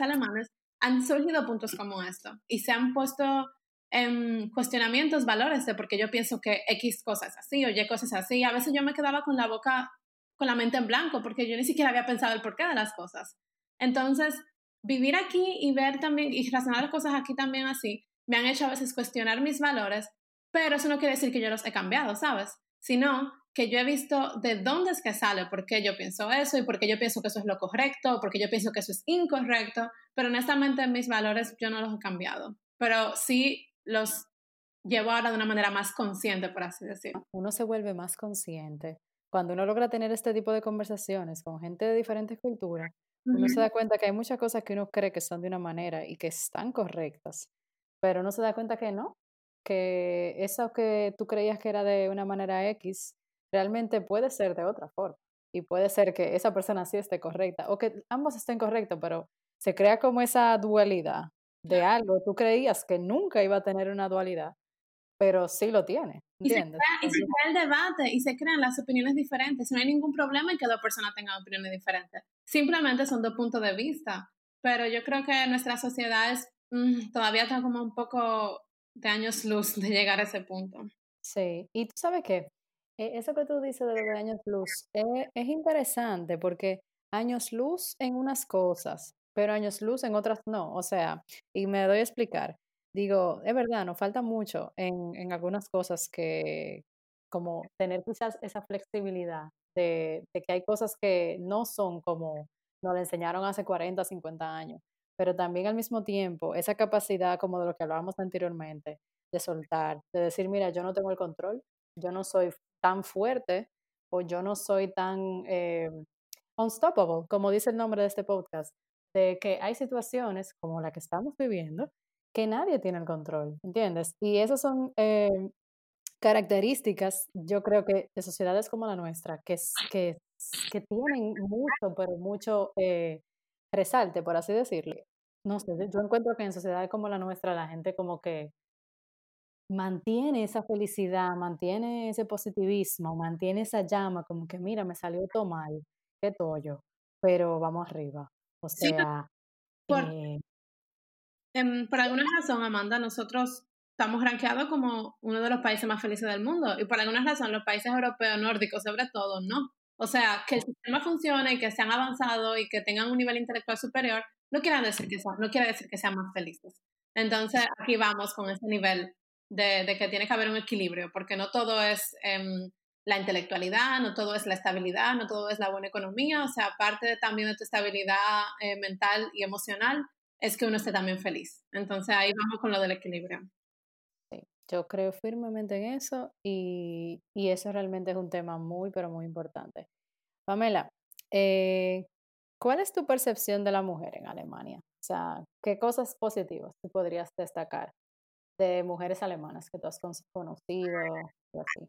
alemanes, han surgido puntos como esto y se han puesto en cuestionamientos valores de porque yo pienso que X cosas así o Y cosas así. A veces yo me quedaba con la boca, con la mente en blanco porque yo ni siquiera había pensado el porqué de las cosas. Entonces, vivir aquí y ver también y razonar las cosas aquí también así, me han hecho a veces cuestionar mis valores pero eso no quiere decir que yo los he cambiado, ¿sabes? Sino que yo he visto de dónde es que sale, por qué yo pienso eso y por qué yo pienso que eso es lo correcto, por qué yo pienso que eso es incorrecto, pero honestamente mis valores yo no los he cambiado, pero sí los llevo ahora de una manera más consciente, por así decirlo. Uno se vuelve más consciente. Cuando uno logra tener este tipo de conversaciones con gente de diferentes culturas, uno se da cuenta que hay muchas cosas que uno cree que son de una manera y que están correctas, pero uno se da cuenta que no, que eso que tú creías que era de una manera X, realmente puede ser de otra forma. Y puede ser que esa persona sí esté correcta, o que ambos estén correctos, pero se crea como esa dualidad de algo. Tú creías que nunca iba a tener una dualidad, pero sí lo tiene. ¿entiendes? Y se, crea, el debate y se crean las opiniones diferentes. No hay ningún problema en que dos personas tengan opiniones diferentes. Simplemente son dos puntos de vista. Pero yo creo que nuestra sociedad es, mm, todavía está como un poco de años luz de llegar a ese punto. Sí, y tú sabes qué, e, eso que tú dices de de años luz es, es interesante porque años luz en unas cosas, pero años luz en otras no. O sea, y me doy a explicar. Digo, es verdad, nos falta mucho en, en algunas cosas que, como tener quizás esa flexibilidad de, de, que hay cosas que no son como nos le enseñaron hace 40, 50 años pero también al mismo tiempo esa capacidad como de lo que hablábamos anteriormente, de soltar, de decir, mira, yo no tengo el control, yo no soy tan fuerte o yo no soy tan eh, unstoppable, como dice el nombre de este podcast, de que hay situaciones como la que estamos viviendo que nadie tiene el control, ¿entiendes? Y esas son eh, características, yo creo que de sociedades como la nuestra, que, que, tienen mucho, pero mucho... Eh, resalte, por así decirlo. No sé, yo encuentro que en sociedades como la nuestra la gente como que mantiene esa felicidad, mantiene ese positivismo, mantiene esa llama, como que mira, me salió todo mal, qué tollo, pero vamos arriba. O sea, por, eh em, por alguna razón, Amanda, nosotros estamos rankeados como uno de los países más felices del mundo. Y por alguna razón, los países europeos, nórdicos sobre todo, no. O sea, que el sistema funcione y que sean avanzados y que tengan un nivel intelectual superior, no quiere decir que sean, no quiere decir que sean más felices. Entonces, aquí vamos con ese nivel de, de que tiene que haber un equilibrio, porque no todo es em, la intelectualidad, no todo es la estabilidad, no todo es la buena economía, o sea, parte también de tu estabilidad eh, mental y emocional es que uno esté también feliz. Entonces, ahí vamos con lo del equilibrio. Yo creo firmemente en eso y, y, eso realmente es un tema muy, pero muy importante. Pamela, eh, ¿cuál es tu percepción de la mujer en Alemania? O sea, ¿qué cosas positivas tú podrías destacar de mujeres alemanas que tú has conocido así?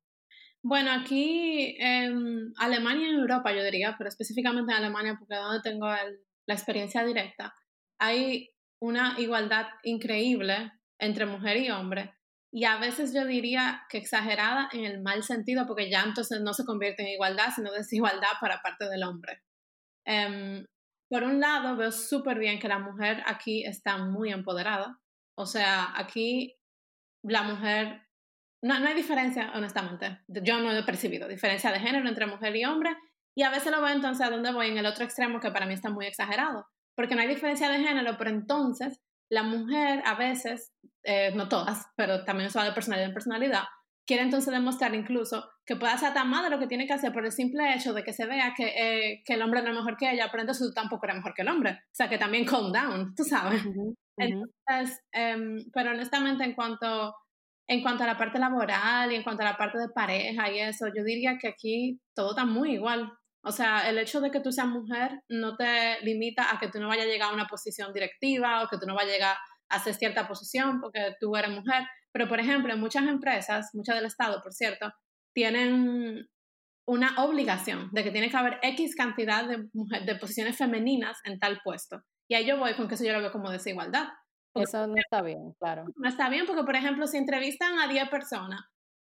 Bueno, aquí en Alemania en Europa, yo diría, pero específicamente en Alemania, porque es donde tengo la experiencia directa, hay una igualdad increíble entre mujer y hombre y a veces yo diría que exagerada en el mal sentido, porque ya entonces no se convierte en igualdad, sino desigualdad para parte del hombre. Em, por un lado, veo súper bien que la mujer aquí está muy empoderada. O sea, aquí la mujer, no, no hay diferencia, honestamente. Yo no he percibido diferencia de género entre mujer y hombre. Y a veces lo veo entonces a dónde voy en el otro extremo, que para mí está muy exagerado. Porque no hay diferencia de género, pero entonces la mujer a veces, eh, no todas, pero también eso va de personalidad en personalidad, quiere entonces demostrar incluso que puede hacer tan mal de lo que tiene que hacer por el simple hecho de que se vea que, eh, que el hombre no es mejor que ella, pero entonces tú tampoco eres mejor que el hombre. O sea, que también calm down, tú sabes. Entonces, em, pero honestamente en cuanto, en cuanto a la parte laboral y en cuanto a la parte de pareja y eso, yo diría que aquí todo está muy igual. O sea, el hecho de que tú seas mujer no te limita a que tú no vayas a llegar a una posición directiva o que tú no vayas a llegar a hacer cierta posición porque tú eres mujer. Pero, por ejemplo, en muchas empresas, muchas del Estado, por cierto, tienen una obligación de que tiene que haber X cantidad de, de posiciones femeninas en tal puesto. Y ahí yo voy con que eso yo lo veo como desigualdad. Eso no está bien, claro. No está bien porque, por ejemplo, si entrevistan a 10 personas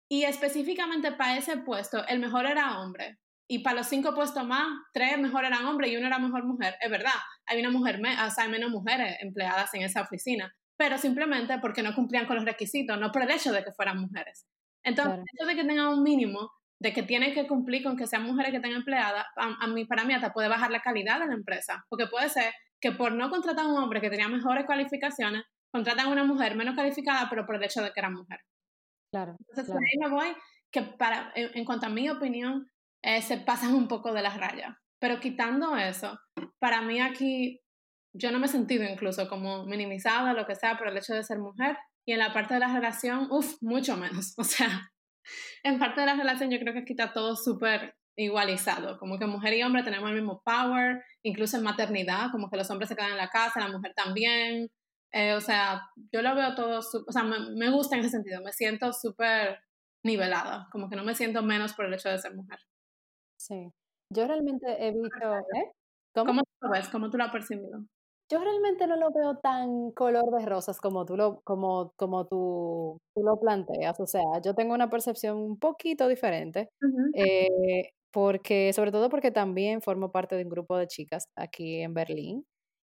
y específicamente para ese puesto el mejor era hombre, y para los cinco puestos más, tres mejor eran hombres y uno era mejor mujer. Es verdad, hay una mujer, o sea, hay menos mujeres empleadas en esa oficina, pero simplemente porque no cumplían con los requisitos, no por el hecho de que fueran mujeres. Entonces, el hecho de que tengan un mínimo, de que tienen que cumplir con que sean mujeres que estén empleadas, a, mí, para mí hasta puede bajar la calidad de la empresa, porque puede ser que por no contratar a un hombre que tenía mejores cualificaciones, contratan a una mujer menos calificada, pero por el hecho de que era mujer. Claro. Entonces, ahí me voy que para, en cuanto a mi opinión, eh, se pasan un poco de las rayas. Pero quitando eso, para mí aquí yo no me he sentido incluso como minimizada, lo que sea, por el hecho de ser mujer. Y en la parte de la relación, uff, mucho menos. O sea, en parte de la relación yo creo que aquí está todo súper igualizado, como que mujer y hombre tenemos el mismo power, incluso en maternidad, como que los hombres se quedan en la casa, la mujer también. Eh, o sea, yo lo veo todo, o sea, me, me gusta en ese sentido, me siento súper nivelada, como que no me siento menos por el hecho de ser mujer. Sí. Yo realmente he visto, ¿eh? ¿Cómo? tú lo ves? ¿Cómo tú lo has percibido? Yo realmente no lo veo tan color de rosas como tú lo, como, como tú, tú lo planteas. O sea, yo tengo una percepción un poquito diferente. Eh, porque, sobre todo porque también formo parte de un grupo de chicas aquí en Berlín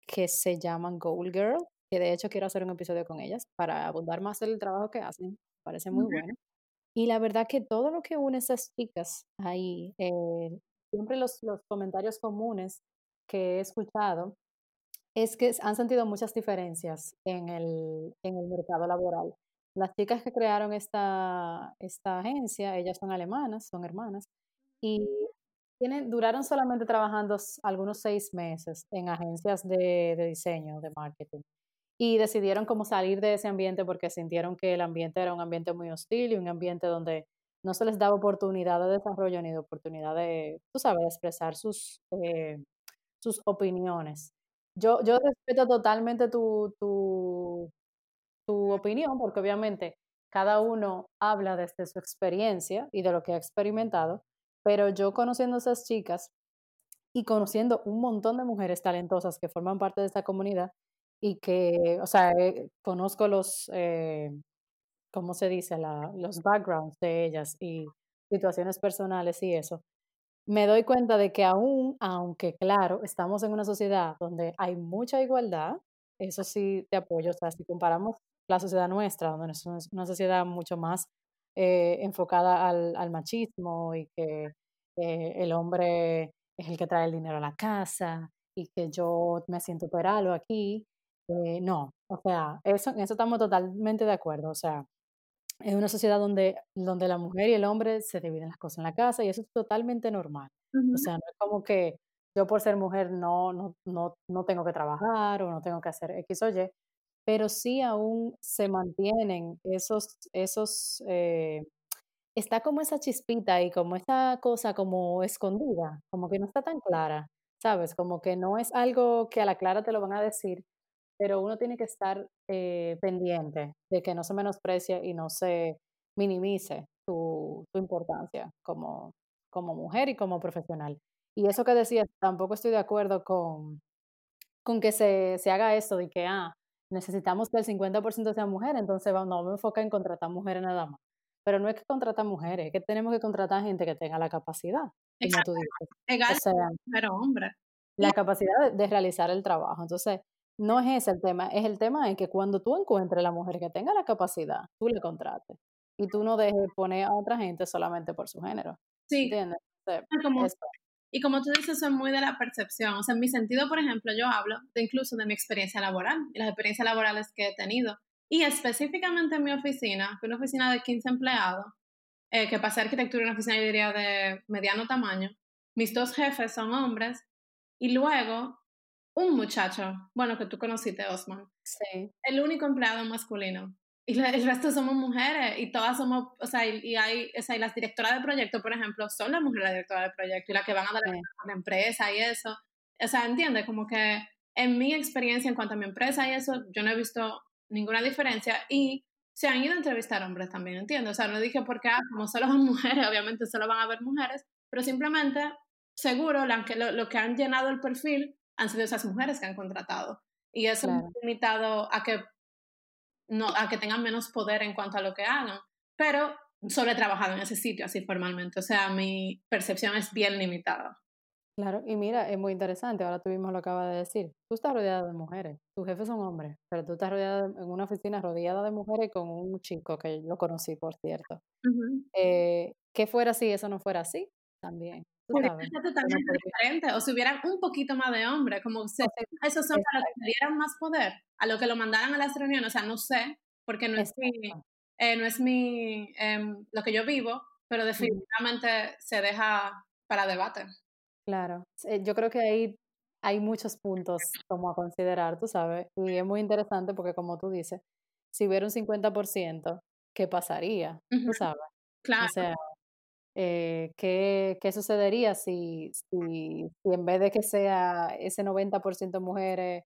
que se llaman Gold Girl, que de hecho quiero hacer un episodio con ellas para abundar más del trabajo que hacen. Parece muy bueno. Y la verdad que todo lo que une esas chicas ahí, eh, siempre los, los comentarios comunes que he escuchado es que han sentido muchas diferencias en el, en el mercado laboral. Las chicas que crearon esta, esta agencia, ellas son alemanas, son hermanas, y tienen, duraron solamente trabajando algunos seis meses en agencias de, de diseño, de marketing y decidieron como salir de ese ambiente porque sintieron que el ambiente era un ambiente muy hostil y un ambiente donde no se les daba oportunidad de desarrollo ni de oportunidad de, tú sabes, de expresar sus, eh, sus opiniones. Yo, yo respeto totalmente tu, tu, tu opinión porque obviamente cada uno habla desde su experiencia y de lo que ha experimentado, pero yo conociendo esas chicas y conociendo un montón de mujeres talentosas que forman parte de esta comunidad, y que, o sea, eh, conozco los, eh, ¿cómo se dice? Los backgrounds de ellas y situaciones personales y eso. Me doy cuenta de que aún, aunque claro, estamos en una sociedad donde hay mucha igualdad, eso sí te apoyo. O sea, si comparamos la sociedad nuestra, donde es una sociedad mucho más eh, enfocada al, al, machismo y que eh, el hombre es el que trae el dinero a la casa y que yo me siento peralo aquí. Eh, no, o sea, eso, en eso estamos totalmente de acuerdo. O sea, es una sociedad donde, donde la mujer y el hombre se dividen las cosas en la casa y eso es totalmente normal. O sea, no es como que yo por ser mujer no, no, no, no tengo que trabajar o no tengo que hacer X o Y, pero sí aún se mantienen esos, esos, eh, está como esa chispita y como esa cosa como escondida, como que no está tan clara, ¿sabes? Como que no es algo que a la clara te lo van a decir, pero uno tiene que estar eh, pendiente de que no se menosprecie y no se minimice tu, tu importancia como, como mujer y como profesional. Y eso que decías, tampoco estoy de acuerdo con, con que se, se haga esto de que, ah, necesitamos que el 50% sea mujer, entonces no me enfoca en contratar mujeres nada más. Pero no es que contratar mujeres, es que tenemos que contratar gente que tenga la capacidad, como tú dices. pero hombre. La capacidad de, realizar el trabajo. Entonces, no es ese el tema, es el tema en que cuando tú encuentres la mujer que tenga la capacidad, tú le contrates. Y tú no dejes poner a otra gente solamente por su género. Sí. ¿Entiendes? Y como tú dices, son muy de la percepción. O sea, en mi sentido, por ejemplo, yo hablo de incluso de mi experiencia laboral y las experiencias laborales que he tenido. Y específicamente en mi oficina, que una oficina de 15 empleados, eh, que pasé arquitectura en una oficina, yo diría, de mediano tamaño. Mis dos jefes son hombres. Y luego, un muchacho, bueno, que tú conociste, Osman. Sí. El único empleado masculino y el resto somos mujeres y todas somos, o sea, y, hay, o sea, y las directoras de proyecto, por ejemplo, son las mujeres las directoras de proyecto y las que van a dar a la empresa y eso. O sea, entiende, como que en mi experiencia en cuanto a mi empresa y eso, yo no he visto ninguna diferencia y se han ido a entrevistar hombres también, entiendo. O sea, no dije porque, ah, como solo son mujeres, obviamente solo van a ver mujeres, pero simplemente, seguro, lo, lo, que han llenado el perfil han sido esas mujeres que han contratado. Y eso ha limitado a que no, a que tengan menos poder en cuanto a lo que hagan, pero solo he trabajado en ese sitio así formalmente, o sea, mi percepción es bien limitada. Claro, y mira, es muy interesante, ahora tú mismo lo acabas de decir, tú estás rodeada de mujeres, tus jefes son hombres, pero tú estás rodeada en una oficina rodeada de mujeres con un chico que lo conocí, por cierto. eh, que fuera así, eso no fuera así, también. Sabes, totalmente diferente, o si hubieran un poquito más de hombre, como si esos son para que dieran más poder, a lo que lo mandaran a las reuniones, o sea, no sé, porque no es mi, eh, no es mi, em, lo que yo vivo, pero definitivamente se deja para debate. Claro, yo creo que ahí hay muchos puntos como a considerar, tú sabes, y es muy interesante porque como tú dices, si hubiera un 50%, ¿qué pasaría? Tú sabes. Claro. O sea, eh, ¿qué, ¿qué, sucedería si, si, si, en vez de que sea ese 90% mujeres,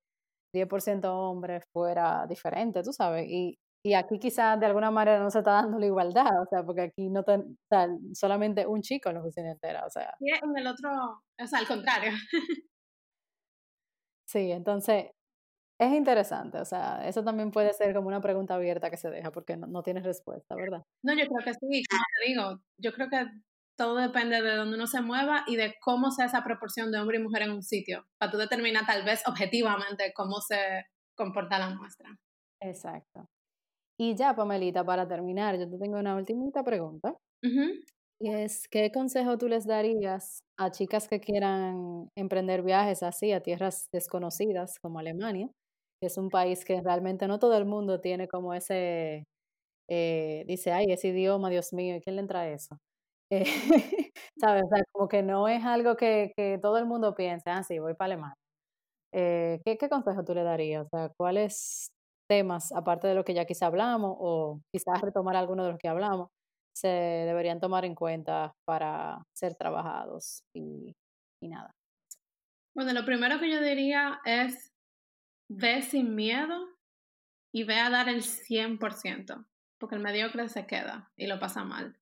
10% hombres fuera diferente, tú sabes? Y, y aquí quizás de alguna manera no se está dando la igualdad, o sea, porque aquí no está solamente un chico en la oficina entera, o sea. Y en el otro, o sea, al contrario. sí, entonces es interesante, o sea, eso también puede ser como una pregunta abierta que se deja porque no, no tienes respuesta, ¿verdad? No, yo creo que sí, como te digo, yo creo que todo depende de dónde uno se mueva y de cómo sea esa proporción de hombre y mujer en un sitio, para tú determinar tal vez objetivamente cómo se comporta la muestra. Exacto. Y ya, Pamelita, para terminar, yo te tengo una última pregunta. Y es, ¿qué consejo tú les darías a chicas que quieran emprender viajes así a tierras desconocidas como Alemania? Es un país que realmente no todo el mundo tiene como ese, eh, dice, ay, ese idioma, Dios mío, ¿y quién le entra eso? Eh, ¿Sabes? Como que no es algo que, que todo el mundo piense, ah, sí, voy para Alemania. Eh, ¿qué, ¿Qué consejo tú le darías? O sea, ¿cuáles temas, aparte de lo que ya quizá hablamos, o quizás retomar alguno de los que hablamos, se deberían tomar en cuenta para ser trabajados y, y nada? Bueno, lo primero que yo diría es ve sin miedo y ve a dar el 100%, porque el mediocre se queda y lo pasa mal.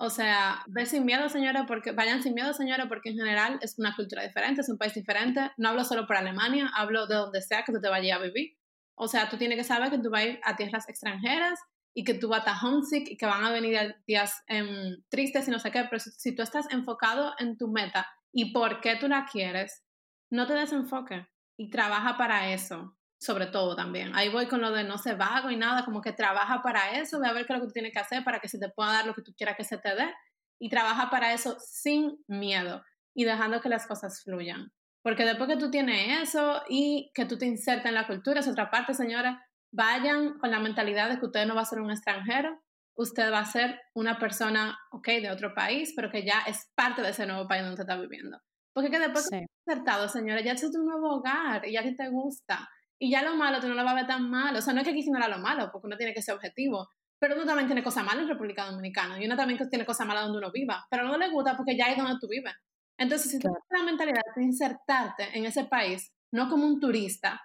O sea, ve sin miedo, señora, porque vayan sin miedo, señora, porque en general es una cultura diferente, es un país diferente. No hablo solo por Alemania, hablo de donde sea que tú te vayas a vivir. O sea, tú tienes que saber que tú vas a ir a tierras extranjeras y que tú vas a homesick y que van a venir días em, tristes y no sé qué, pero si, tú estás enfocado en tu meta y por qué tú la quieres, no te desenfoques y trabaja para eso. sobre todo también. Ahí voy con lo de no ser vago y nada, como que trabaja para eso, ve a ver qué es lo que tú tienes que hacer para que se te pueda dar lo que tú quieras que se te dé y trabaja para eso sin miedo y dejando que las cosas fluyan. Porque después que tú tienes eso y que tú te insertas en la cultura, es otra parte, señora, vayan con la mentalidad de que usted no va a ser un extranjero, usted va a ser una persona, ok, de otro país, pero que ya es parte de ese nuevo país donde usted está viviendo. Porque que después insertado, señora, ya es tu nuevo hogar y ya a ti te gusta. Y ya lo malo tú no lo vas a ver tan malo. O sea, no es que aquí no era lo malo, porque uno tiene que ser objetivo. Pero uno también tiene cosas malas en República Dominicana. Y uno también tiene cosas malas donde uno viva. Pero no le gusta porque ya es donde tú vives. Entonces, si tú tienes la mentalidad de insertarte en ese país, no como un turista,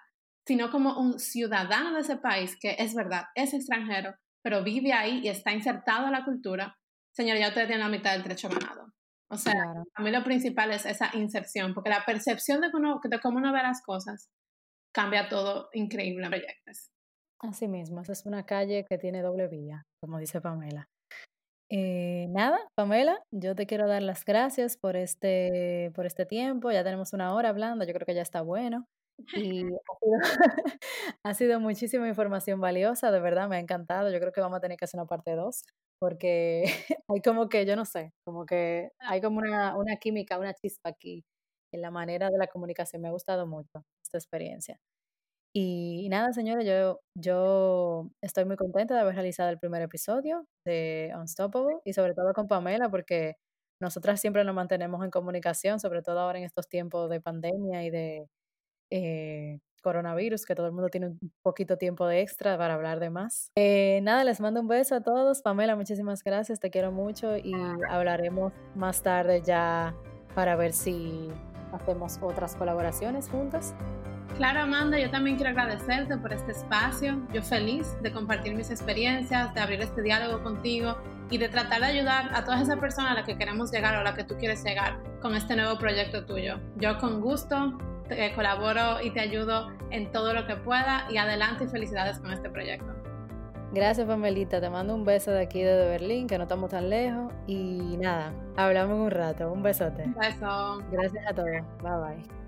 sino como un ciudadano de ese país, que es verdad, es extranjero, pero vive ahí y está insertado en la cultura, señor, ya usted tiene la mitad del trecho ganado. O sea, a mí lo principal es esa inserción, porque la percepción de cómo, de cómo uno ve las cosas cambia todo increíble en proyectos. Así mismo, esa es una calle que tiene doble vía, como dice Pamela. Eh, nada, Pamela, yo te quiero dar las gracias por este, por este tiempo. Ya tenemos una hora hablando, yo creo que ya está bueno. Y ha sido, muchísima información valiosa, de verdad me ha encantado. Yo creo que vamos a tener que hacer una parte 2, porque hay como que, yo no sé, como que hay como una, una química, una chispa aquí en la manera de la comunicación. Me ha gustado mucho esta experiencia. Y, nada, señores, yo, yo estoy muy contenta de haber realizado el primer episodio de Unstoppable y sobre todo con Pamela porque nosotras siempre nos mantenemos en comunicación, sobre todo ahora en estos tiempos de pandemia y de eh, coronavirus, que todo el mundo tiene un poquito tiempo de extra para hablar de más. Eh, nada, les mando un beso a todos. Pamela, muchísimas gracias, te quiero mucho y hablaremos más tarde ya para ver si hacemos otras colaboraciones juntas. Claro, Amanda, yo también quiero agradecerte por este espacio. Yo feliz de compartir mis experiencias, de abrir este diálogo contigo y de tratar de ayudar a todas esas personas a las que queremos llegar o a las que tú quieres llegar con este nuevo proyecto tuyo. Yo con gusto te colaboro y te ayudo en todo lo que pueda y adelante y felicidades con este proyecto. Gracias, Pamelita. Te mando un beso de aquí de Berlín, que no estamos tan lejos. Y nada, hablamos un rato. Un besote. Un beso. Gracias a todos. Bye bye.